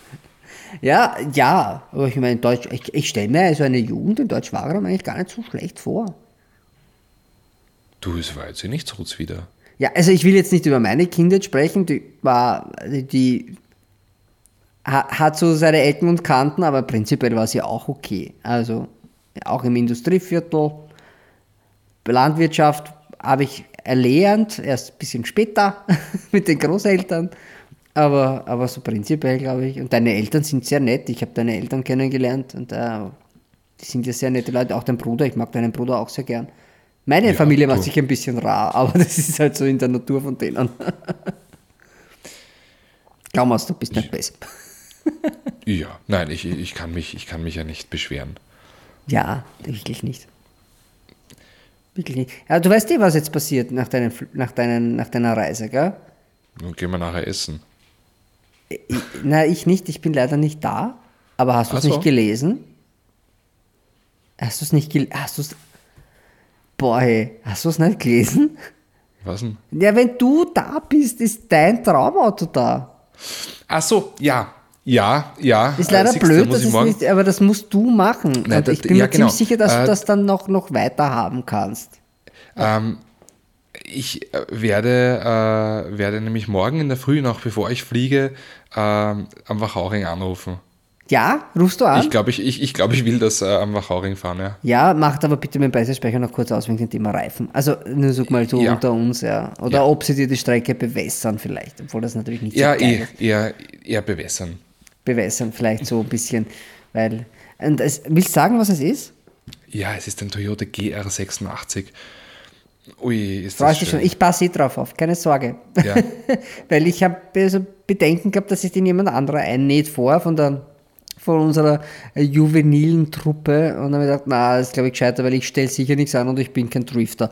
Speaker 1: ja, ja, aber ich meine, in Deutsch, ich, ich stelle mir so eine Jugend in Deutsch-Wagram eigentlich gar nicht so schlecht vor.
Speaker 2: Du, es war jetzt ja nichts Rutz wieder.
Speaker 1: Ja, also ich will jetzt nicht über meine Kindheit sprechen, die war, die ha- hat so seine Ecken und Kanten, aber prinzipiell war sie auch okay. Also auch im Industrieviertel, Landwirtschaft habe ich erlernt, erst ein bisschen später mit den Großeltern, aber, aber so prinzipiell glaube ich. Und deine Eltern sind sehr nett, ich habe deine Eltern kennengelernt und äh, die sind ja sehr nette Leute, auch dein Bruder, ich mag deinen Bruder auch sehr gern. Meine
Speaker 2: Ja,
Speaker 1: Familie macht sich ein bisschen rar, aber das ist halt so in der Natur von denen. Mir, du bist nicht besser.
Speaker 2: Ja, nein, ich, ich, kann mich, ich kann mich ja nicht beschweren.
Speaker 1: Ja, wirklich nicht. Wirklich nicht. Ja, du weißt eh, was jetzt passiert nach, deinen, Fl- nach, deinen, nach deiner Reise, gell?
Speaker 2: Nun gehen wir nachher essen.
Speaker 1: Ich, na, ich nicht, ich bin leider nicht da. Aber hast du es
Speaker 2: so.
Speaker 1: nicht gelesen? Hast du es nicht gelesen? Hast du es. Boah, hey, hast du es nicht gelesen?
Speaker 2: Was denn?
Speaker 1: Ja, wenn du da bist, ist dein Traumauto da.
Speaker 2: Ach so, ja. Ja, ja.
Speaker 1: Ist leider
Speaker 2: Äh, du,
Speaker 1: blöd, das ist nicht, aber das musst du machen.
Speaker 2: Nein, das-
Speaker 1: ich bin
Speaker 2: ja,
Speaker 1: mir ziemlich
Speaker 2: genau.
Speaker 1: sicher, dass du
Speaker 2: Äh,
Speaker 1: das dann noch, noch weiter haben kannst.
Speaker 2: Ähm, ich äh, werde, äh, werde nämlich morgen in der Früh noch, bevor ich fliege, ähm, am Wachauring anrufen.
Speaker 1: Ja, rufst du an?
Speaker 2: Ich glaube, ich, ich, ich, glaub, ich will das äh, am Wachauring fahren, ja.
Speaker 1: ja, macht aber bitte mit dem Beisersprecher noch kurz aus wegen dem Thema Reifen. Also nur so mal so
Speaker 2: Ja.
Speaker 1: unter uns, ja. Oder
Speaker 2: Ja.
Speaker 1: ob sie dir die Strecke bewässern vielleicht, obwohl das natürlich nicht
Speaker 2: Ja,
Speaker 1: so geil
Speaker 2: eh,
Speaker 1: ist.
Speaker 2: eher, eher bewässern.
Speaker 1: Bewässern vielleicht so ein bisschen, weil... Und es, willst du sagen, was es ist?
Speaker 2: Ja, es ist ein Toyota GR86. Ui, ist das
Speaker 1: Freust
Speaker 2: schön.
Speaker 1: schon? Ich passe eh drauf auf, keine Sorge.
Speaker 2: Ja.
Speaker 1: Weil ich habe so Bedenken gehabt, dass sich den jemand anderer einnäht vor von der von unserer äh, juvenilen Truppe und habe ich gedacht, na, das ist glaube ich gescheiter, weil ich stelle sicher nichts an und ich bin kein Drifter.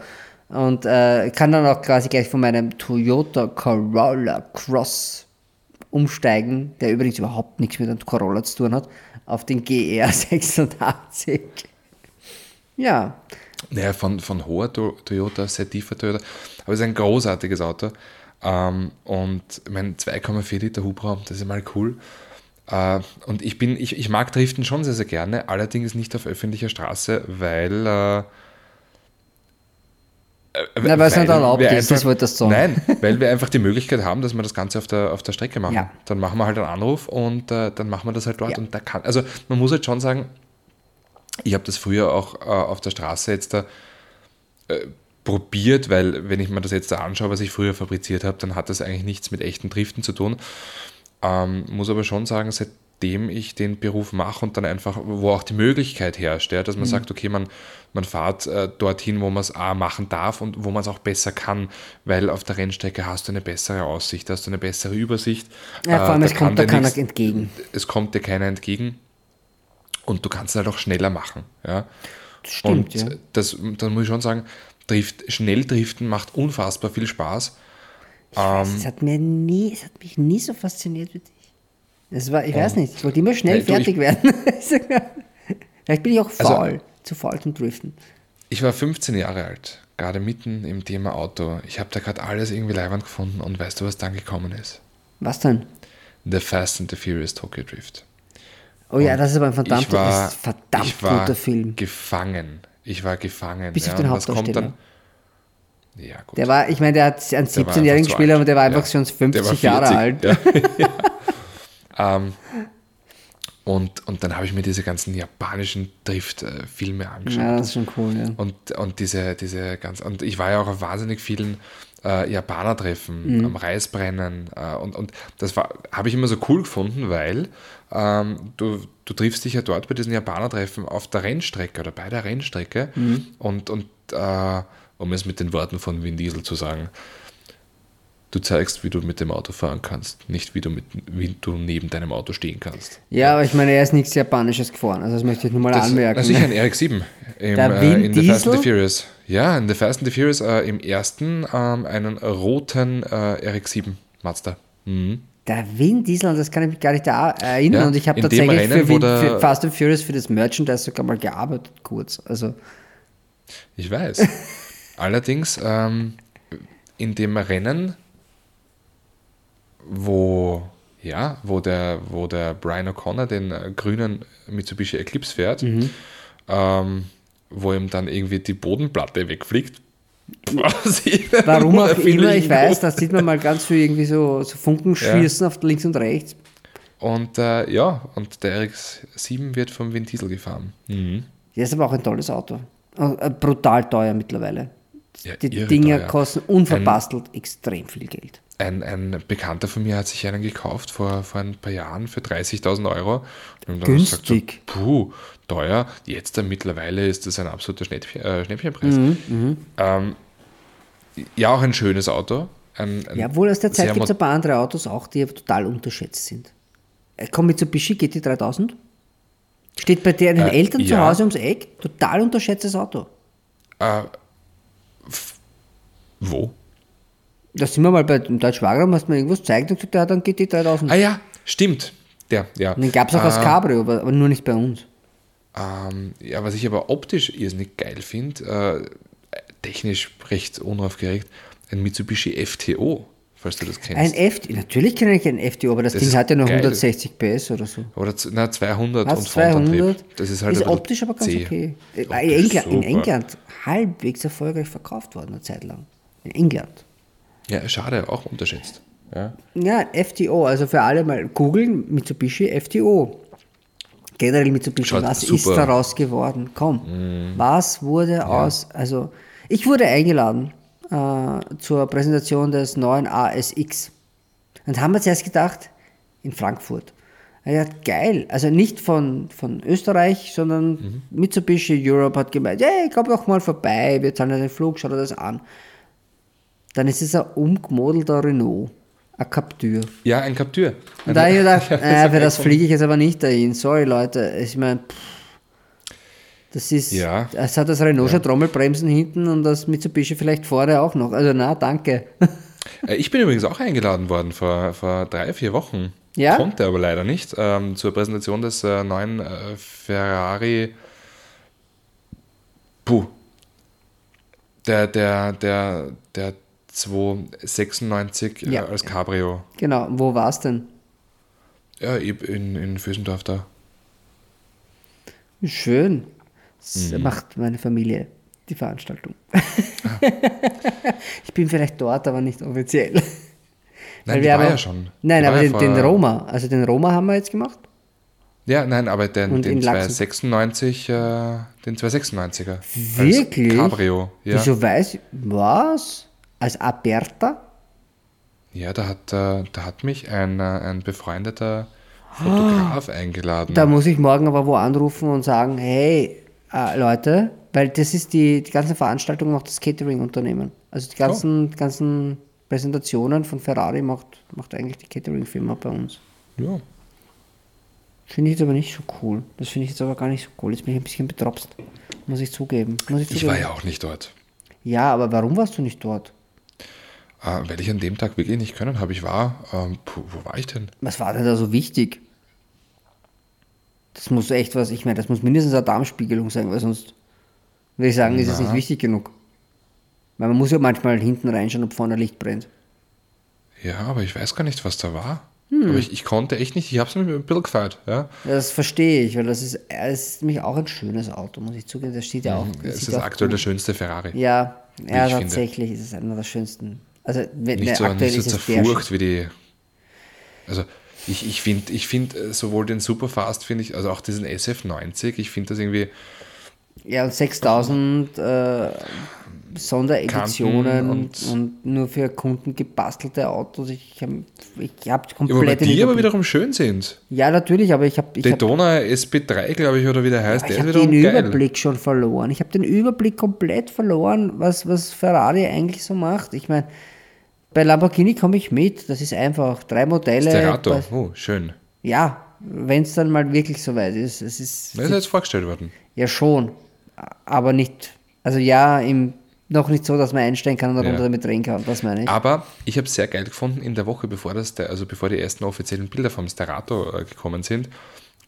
Speaker 1: Und äh, kann dann auch quasi gleich von meinem Toyota Corolla Cross umsteigen, der übrigens überhaupt nichts mit einem Corolla zu tun hat, auf den GR86. Ja,
Speaker 2: Naja, von, von hoher To- Toyota, sehr tiefer Toyota. Aber es ist ein großartiges Auto. Ähm, und mein 2,4 Liter Hubraum, das ist mal cool. Äh, und ich bin, ich, ich mag Driften schon sehr, sehr gerne, allerdings nicht auf öffentlicher Straße, weil. Äh, äh,
Speaker 1: Na, weil es nicht erlaubt ist, das wolltest du sagen.
Speaker 2: Nein, weil wir einfach die Möglichkeit haben, dass wir das Ganze auf der, auf der Strecke machen.
Speaker 1: Ja.
Speaker 2: Dann machen wir halt einen Anruf und äh, dann machen wir das halt dort.
Speaker 1: Ja.
Speaker 2: Und da kann, also man muss halt schon sagen, ich habe das früher auch äh, auf der Straße jetzt da äh, probiert, weil wenn ich mir das jetzt da anschaue, was ich früher fabriziert habe, dann hat das eigentlich nichts mit echten Driften zu tun. Ähm, muss aber schon sagen, seit dem ich den Beruf mache und dann einfach, wo auch die Möglichkeit herrscht, ja, dass man sagt, okay, man, man fährt äh, dorthin, wo man es A machen darf und wo man es auch besser kann, weil auf der Rennstrecke hast du eine bessere Aussicht, hast du eine bessere Übersicht.
Speaker 1: Ja, vor allem,
Speaker 2: Äh,
Speaker 1: es kommt
Speaker 2: dir
Speaker 1: keiner entgegen.
Speaker 2: Es kommt dir keiner entgegen und du kannst es halt auch schneller machen. Ja.
Speaker 1: Das stimmt,
Speaker 2: und
Speaker 1: ja.
Speaker 2: das, das muss ich schon sagen, Drift, schnell driften macht unfassbar viel Spaß. Ähm,
Speaker 1: Es hat, mir nie, es hat mich nie so fasziniert wie dich. Das war, ich weiß nicht, ich wollte immer schnell
Speaker 2: Hey, du,
Speaker 1: fertig werden. Vielleicht bin ich auch
Speaker 2: Also-
Speaker 1: faul, zu faul zum Driften.
Speaker 2: Ich war 15 Jahre alt, gerade mitten im Thema Auto. Ich habe da gerade alles irgendwie leibend gefunden und weißt du, was dann gekommen ist?
Speaker 1: Was denn?
Speaker 2: The Fast and the Furious Tokyo Drift.
Speaker 1: Oh ja, das ist aber ein verdammt,
Speaker 2: ich war,
Speaker 1: verdammt
Speaker 2: ich war
Speaker 1: guter Film.
Speaker 2: gefangen. Ich war gefangen.
Speaker 1: Bis
Speaker 2: ja,
Speaker 1: auf den
Speaker 2: und was kommt
Speaker 1: Hauptdarsteller.
Speaker 2: dann? Ja, gut.
Speaker 1: Der war, ich meine, der hat einen
Speaker 2: Der war
Speaker 1: 17-jährigen
Speaker 2: einfach zu
Speaker 1: Spieler, aber der war einfach
Speaker 2: Ja.
Speaker 1: schon
Speaker 2: Der war
Speaker 1: 50 Jahre
Speaker 2: 40,
Speaker 1: alt.
Speaker 2: Ja. ähm, und, und dann habe ich mir diese ganzen japanischen Drift-Filme angeschaut.
Speaker 1: Ja, das ist schon cool, ja.
Speaker 2: Und, und diese, diese ganz, und ich war ja auch auf wahnsinnig vielen äh, Japaner-Treffen, am Reisbrennen. Äh, und, und das habe ich immer so cool gefunden, weil ähm, du, du triffst dich ja dort bei diesen Japaner-Treffen auf der Rennstrecke oder bei der Rennstrecke. Und, und äh, um es mit den Worten von Vin Diesel zu sagen, du zeigst, wie du mit dem Auto fahren kannst, nicht wie du, mit, wie du neben deinem Auto stehen kannst.
Speaker 1: Ja, aber ich meine, er ist nichts Japanisches gefahren, also das möchte ich nur mal
Speaker 2: Das,
Speaker 1: anmerken.
Speaker 2: also ich ein RX-7 im, äh, in The Fast and the Furious. Ja, in The Fast and the Furious äh, im ersten ähm, einen roten äh, RX-7 Mazda. Mhm.
Speaker 1: Der Vin Diesel, das kann ich mich gar nicht da erinnern.
Speaker 2: Ja,
Speaker 1: und ich habe tatsächlich
Speaker 2: Rennen,
Speaker 1: für,
Speaker 2: der-
Speaker 1: für Fast and Furious für das Merchandise sogar mal gearbeitet, kurz. Also,
Speaker 2: Ich weiß. Allerdings ähm, in dem Rennen, wo, ja, wo, der, wo der Brian O'Connor den grünen Mitsubishi Eclipse fährt,
Speaker 1: Mhm.
Speaker 2: ähm, wo ihm dann irgendwie die Bodenplatte wegfliegt.
Speaker 1: Warum auch immer, ich weiß, da sieht man mal ganz viel irgendwie so, so Funken schießen auf links und rechts.
Speaker 2: Und äh, ja, und der RX-7 wird vom Vin Diesel gefahren. Mhm.
Speaker 1: Ja, ist aber auch ein tolles Auto. Äh, brutal teuer mittlerweile.
Speaker 2: Ja,
Speaker 1: Die Dinger kosten unverbastelt extrem viel Geld.
Speaker 2: Ein, ein Bekannter von mir hat sich einen gekauft vor, vor ein paar Jahren für 30.000 Euro. Und dann gesagt
Speaker 1: Günstig.
Speaker 2: So, puh, teuer. Jetzt dann mittlerweile ist das ein absoluter Schnäppchen, äh, Schnäppchenpreis.
Speaker 1: Mhm,
Speaker 2: Ähm, ja, auch ein schönes Auto. Ein, ein
Speaker 1: Ja, wohl aus der Zeit gibt es ein paar andere Autos auch, die total unterschätzt sind. Äh, Komm Mitsubishi GT3000. Steht bei der den
Speaker 2: Äh,
Speaker 1: Eltern zu
Speaker 2: ja.
Speaker 1: Hause ums Eck. Total unterschätztes Auto.
Speaker 2: Wo?
Speaker 1: Da sind wir mal bei dem Deutsch Wagram, hast mir irgendwas gezeigt und gesagt, der hat einen GT3000.
Speaker 2: Ah ja, stimmt. Der, ja.
Speaker 1: Und den gab es auch als
Speaker 2: Äh,
Speaker 1: Cabrio, aber, aber nur nicht bei uns.
Speaker 2: Ähm, ja, was ich aber optisch irrsinnig geil finde, äh, technisch recht unaufgeregt, ein Mitsubishi FTO, falls du das kennst.
Speaker 1: Ein FT, natürlich kenne ich ein FTO, aber das,
Speaker 2: Das
Speaker 1: Ding hat ja nur
Speaker 2: geil.
Speaker 1: 160 PS oder so.
Speaker 2: Oder na, 200
Speaker 1: Hat's
Speaker 2: und Frontantrieb.
Speaker 1: 200.
Speaker 2: Das ist halt
Speaker 1: ist optisch aber ganz
Speaker 2: zäh.
Speaker 1: okay. Äh,
Speaker 2: Optisch
Speaker 1: In England, in
Speaker 2: super.
Speaker 1: England halbwegs erfolgreich verkauft worden eine Zeit lang. In England.
Speaker 2: Ja, schade, auch unterschätzt. Ja.
Speaker 1: Ja, FTO, also für alle mal googeln, Mitsubishi FTO. Generell Mitsubishi,
Speaker 2: Schaut
Speaker 1: was
Speaker 2: super.
Speaker 1: ist daraus geworden? Komm, was wurde aus, also ich wurde eingeladen äh, zur Präsentation des neuen ASX und haben wir zuerst gedacht, in Frankfurt. Ja, geil, also nicht von, von Österreich, sondern
Speaker 2: Mhm.
Speaker 1: Mitsubishi Europe hat gemeint, hey, komm doch mal vorbei, wir zahlen den Flug, schau dir das an. Dann ist es ein umgemodelter Renault, ein Captur.
Speaker 2: ja, ein Captur.
Speaker 1: Und da habe ich gedacht,
Speaker 2: Ja,
Speaker 1: äh, für das fliege ich jetzt aber nicht dahin. Sorry, Leute. Ich meine, das ist,
Speaker 2: Ja.
Speaker 1: es hat das Renault schon Trommelbremsen hinten und das Mitsubishi vielleicht vorne auch noch. Also na, danke.
Speaker 2: Äh, Ich bin übrigens auch eingeladen worden vor, vor drei, vier Wochen.
Speaker 1: Ja?
Speaker 2: Konnte aber leider nicht. Ähm, zur Präsentation des äh, neuen äh, Ferrari. Puh. Der, der, der, der 296
Speaker 1: Ja.
Speaker 2: äh, als Cabrio.
Speaker 1: Genau, wo war es denn?
Speaker 2: Ja, eben in, in Füßendorf da.
Speaker 1: Schön. Das
Speaker 2: Mhm.
Speaker 1: macht meine Familie die Veranstaltung.
Speaker 2: Ah.
Speaker 1: ich bin vielleicht dort, aber nicht offiziell.
Speaker 2: Nein, die war
Speaker 1: haben
Speaker 2: ja schon.
Speaker 1: Nein,
Speaker 2: Die
Speaker 1: aber
Speaker 2: war ja
Speaker 1: den, den Roma, also den Roma haben wir jetzt gemacht.
Speaker 2: Ja, nein, aber den, den
Speaker 1: in Lachsen.
Speaker 2: 296, äh, den 296er.
Speaker 1: Wirklich?
Speaker 2: Cabrio. Ja.
Speaker 1: Wieso weiß ich, was? Als Aperta?
Speaker 2: Ja, da hat, äh, da hat mich ein, äh, ein befreundeter Fotograf eingeladen.
Speaker 1: Da muss ich morgen aber wo anrufen und sagen, hey, äh, Leute, weil das ist die, die ganze Veranstaltung macht das Catering-Unternehmen. Also die ganzen, ganzen Präsentationen von Ferrari macht, macht eigentlich die Catering-Firma bei uns.
Speaker 2: ja.
Speaker 1: Finde ich jetzt aber nicht so cool. Das finde ich jetzt aber gar nicht so cool. Jetzt bin ich ein bisschen betropst. Muss ich zugeben. Muss ich
Speaker 2: Ich
Speaker 1: zugeben.
Speaker 2: war ja auch nicht dort.
Speaker 1: ja, aber warum warst du nicht dort?
Speaker 2: Äh, weil ich an dem Tag wirklich nicht können habe. Ich war, ähm, puh, wo war ich denn?
Speaker 1: Was war denn da so wichtig? Das muss echt was, ich meine, das muss mindestens eine Darmspiegelung sein, weil sonst würde ich sagen, ist es nicht wichtig genug. Weil man muss ja manchmal hinten reinschauen, ob vorne Licht brennt.
Speaker 2: Ja, aber ich weiß gar nicht, was da war.
Speaker 1: Hm.
Speaker 2: Aber ich, ich konnte echt nicht, ich habe es mir ein bisschen gefeiert. Ja.
Speaker 1: Das verstehe ich, weil das ist, es ist nämlich auch ein schönes Auto, muss ich zugeben. Das steht ja auch. das
Speaker 2: Es ist
Speaker 1: auch
Speaker 2: aktuell der schönste Ferrari.
Speaker 1: Ja, ja
Speaker 2: ich finde.
Speaker 1: tatsächlich ist es einer der schönsten. Also, wenn,
Speaker 2: nicht
Speaker 1: ne,
Speaker 2: so,
Speaker 1: aktuell
Speaker 2: nicht so
Speaker 1: es der
Speaker 2: zerfurcht wie die. Also ich, ich finde ich find, äh, sowohl den Superfast, finde ich, also auch diesen SF90, ich finde das irgendwie,
Speaker 1: Ja, und 6000 äh, Sondereditionen und,
Speaker 2: und-
Speaker 1: nur für Kunden gebastelte Autos. Ich habe ich hab
Speaker 2: ja,
Speaker 1: komplett den
Speaker 2: die aber wiederum schön sind.
Speaker 1: Ja, natürlich, aber ich habe ich hab,
Speaker 2: Daytona SB3, glaube ich, oder wie der heißt,
Speaker 1: ich
Speaker 2: der
Speaker 1: hab
Speaker 2: ist wiederum
Speaker 1: den
Speaker 2: geil.
Speaker 1: Überblick schon verloren. Ich habe den Überblick komplett verloren, was, was Ferrari eigentlich so macht. Ich meine, bei Lamborghini komme ich mit. Das ist einfach drei Modelle.
Speaker 2: Sterato,
Speaker 1: was-
Speaker 2: oh, schön.
Speaker 1: Ja, wenn es dann mal wirklich soweit ist. Es ist
Speaker 2: Das ist jetzt vorgestellt worden.
Speaker 1: Ja, schon. Aber nicht, also ja, im, noch nicht so, dass man einstellen kann und darunter
Speaker 2: Ja.
Speaker 1: damit drehen kann. Das meine ich.
Speaker 2: Aber ich habe es sehr geil gefunden, in der Woche, bevor das, also bevor die ersten offiziellen Bilder vom Sterato äh, gekommen sind,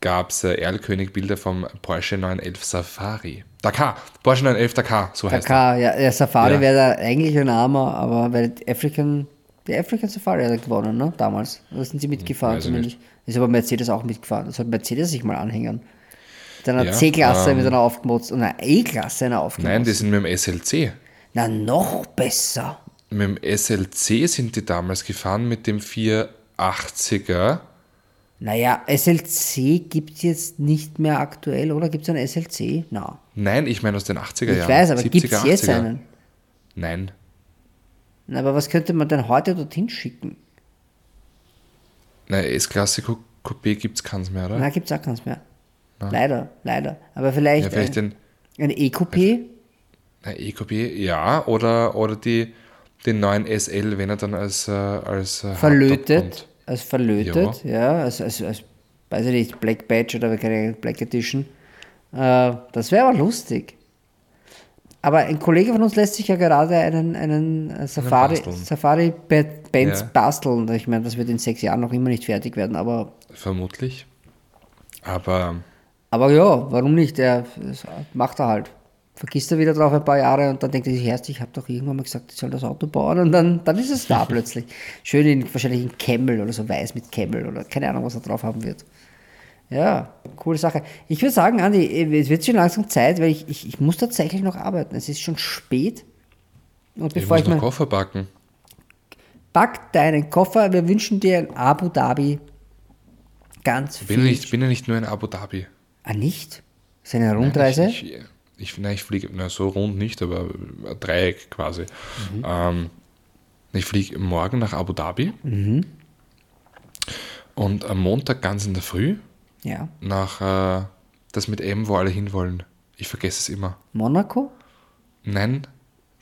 Speaker 2: gab es äh, Erlkönig-Bilder vom Porsche 911 Safari. Dakar, Porsche 911 Dakar, so heißt er.
Speaker 1: Dakar, ja, der Safari
Speaker 2: Ja.
Speaker 1: wäre da eigentlich ein Armer, aber weil die African, der African Safari hat er gewonnen, ne, damals. Da sind sie mitgefahren
Speaker 2: weiß ich
Speaker 1: zumindest. Ist aber Mercedes auch mitgefahren. Das hat Mercedes sich mal anhängen. Mit einer
Speaker 2: Ja,
Speaker 1: C-Klasse
Speaker 2: ähm,
Speaker 1: mit einer aufgemotzt und einer E-Klasse einer aufgemotzt.
Speaker 2: Nein, die sind mit dem SLC.
Speaker 1: Na, noch besser.
Speaker 2: Mit dem SLC sind die damals gefahren, mit dem 480er.
Speaker 1: Naja, SLC gibt es jetzt nicht mehr aktuell, oder? Gibt es einen SLC? Na.
Speaker 2: Nein, ich meine aus den 80er
Speaker 1: Ich
Speaker 2: Jahren.
Speaker 1: weiß, aber
Speaker 2: 70er,
Speaker 1: gibt es jetzt
Speaker 2: 80er.
Speaker 1: einen?
Speaker 2: Nein.
Speaker 1: Na, aber was könnte man denn heute dorthin schicken?
Speaker 2: Nein, S-Klasse Cou- Coupé gibt es keins mehr, oder?
Speaker 1: Na, gibt es auch keins mehr. Leider, leider. Aber vielleicht,
Speaker 2: ja, vielleicht
Speaker 1: ein E-Coupé.
Speaker 2: Na, E-Coupé, ja, oder, oder die, den neuen SL, wenn er dann als, äh, als äh,
Speaker 1: verlötet. Als verlötet, ja. als, als, als, weiß ich nicht, Black Badge oder keine Black Edition. Äh, das wäre aber lustig. Aber ein Kollege von uns lässt sich ja gerade einen, einen äh, Safari,
Speaker 2: basteln.
Speaker 1: Safari Be- Benz
Speaker 2: Ja.
Speaker 1: basteln. Ich meine, das wird in sechs Jahren noch immer nicht fertig werden, aber,
Speaker 2: Vermutlich. Aber
Speaker 1: aber ja, warum nicht? Er, macht er halt. Vergisst er wieder drauf ein paar Jahre und dann denkt er sich erst, ich habe doch irgendwann mal gesagt, ich soll das Auto bauen und dann, dann ist es da plötzlich. Schön in, wahrscheinlich in Camel oder so weiß mit Camel oder keine Ahnung, was er drauf haben wird. Ja, coole Sache. Ich würde sagen, Andi, es wird schon langsam Zeit, weil ich, ich, ich muss tatsächlich noch arbeiten. Es ist schon spät. Und
Speaker 2: ich
Speaker 1: bevor
Speaker 2: muss
Speaker 1: ich,
Speaker 2: noch
Speaker 1: mal
Speaker 2: Koffer backen.
Speaker 1: pack deinen Koffer, wir wünschen dir in Abu Dhabi ganz viel.
Speaker 2: Bin, nicht, bin ja nicht nur in Abu Dhabi.
Speaker 1: ah, nicht? Ist eine Rundreise?
Speaker 2: Ich, ich, ich, nein, ich fliege, na, so rund nicht, aber ein Dreieck quasi.
Speaker 1: Mhm.
Speaker 2: Ähm, ich fliege morgen nach Abu Dhabi
Speaker 1: Mhm.
Speaker 2: und am Montag ganz in der Früh
Speaker 1: ja.
Speaker 2: nach äh, das mit M, wo alle hinwollen. Ich vergesse es immer.
Speaker 1: Monaco?
Speaker 2: Nein,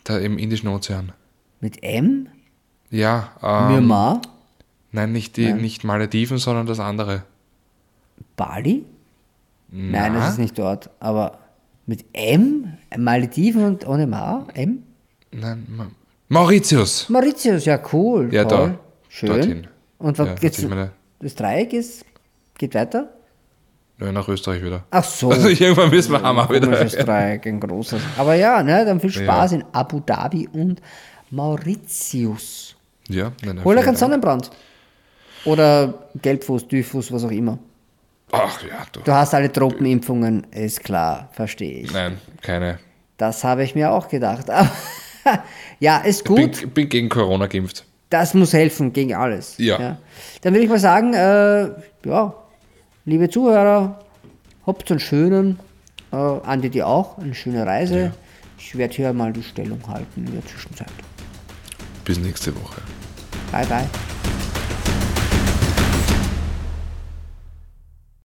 Speaker 2: da im Indischen Ozean.
Speaker 1: Mit M?
Speaker 2: Ja, ähm,
Speaker 1: Myanmar?
Speaker 2: nein, nicht die, nicht Malediven, sondern das andere.
Speaker 1: Bali? Nein,
Speaker 2: Na?
Speaker 1: das ist nicht dort. Aber mit M? Malediven und ohne Ma? M?
Speaker 2: Nein, Ma Mauritius.
Speaker 1: Mauritius, ja cool.
Speaker 2: Ja,
Speaker 1: toll.
Speaker 2: da.
Speaker 1: Schön.
Speaker 2: Dorthin.
Speaker 1: Und was
Speaker 2: Ja, meine-
Speaker 1: Das Dreieck ist, geht weiter?
Speaker 2: Ja, nach Österreich wieder.
Speaker 1: Ach so.
Speaker 2: Also irgendwann müssen wir Hammer wieder.
Speaker 1: Komisches Dreieck, ein großes. Aber ja, ne, dann viel Spaß in Abu Dhabi und Mauritius.
Speaker 2: Ja, nein, nein,
Speaker 1: Hol keinen
Speaker 2: Dank.
Speaker 1: Sonnenbrand. Oder Gelbfuß, Düffuß, was auch immer.
Speaker 2: Ach ja, du.
Speaker 1: Du hast alle Tropenimpfungen, ist klar, verstehe ich.
Speaker 2: Nein, keine.
Speaker 1: Das habe ich mir auch gedacht. Aber ja, ist gut.
Speaker 2: Bin, bin gegen Corona geimpft.
Speaker 1: Das muss helfen gegen alles.
Speaker 2: Ja.
Speaker 1: Dann würde ich mal sagen, äh, ja, liebe Zuhörer, habt einen schönen, äh, Andi dir auch, eine schöne Reise. Ich werde hier mal die Stellung halten in der Zwischenzeit.
Speaker 2: Bis nächste Woche.
Speaker 1: Bye, bye.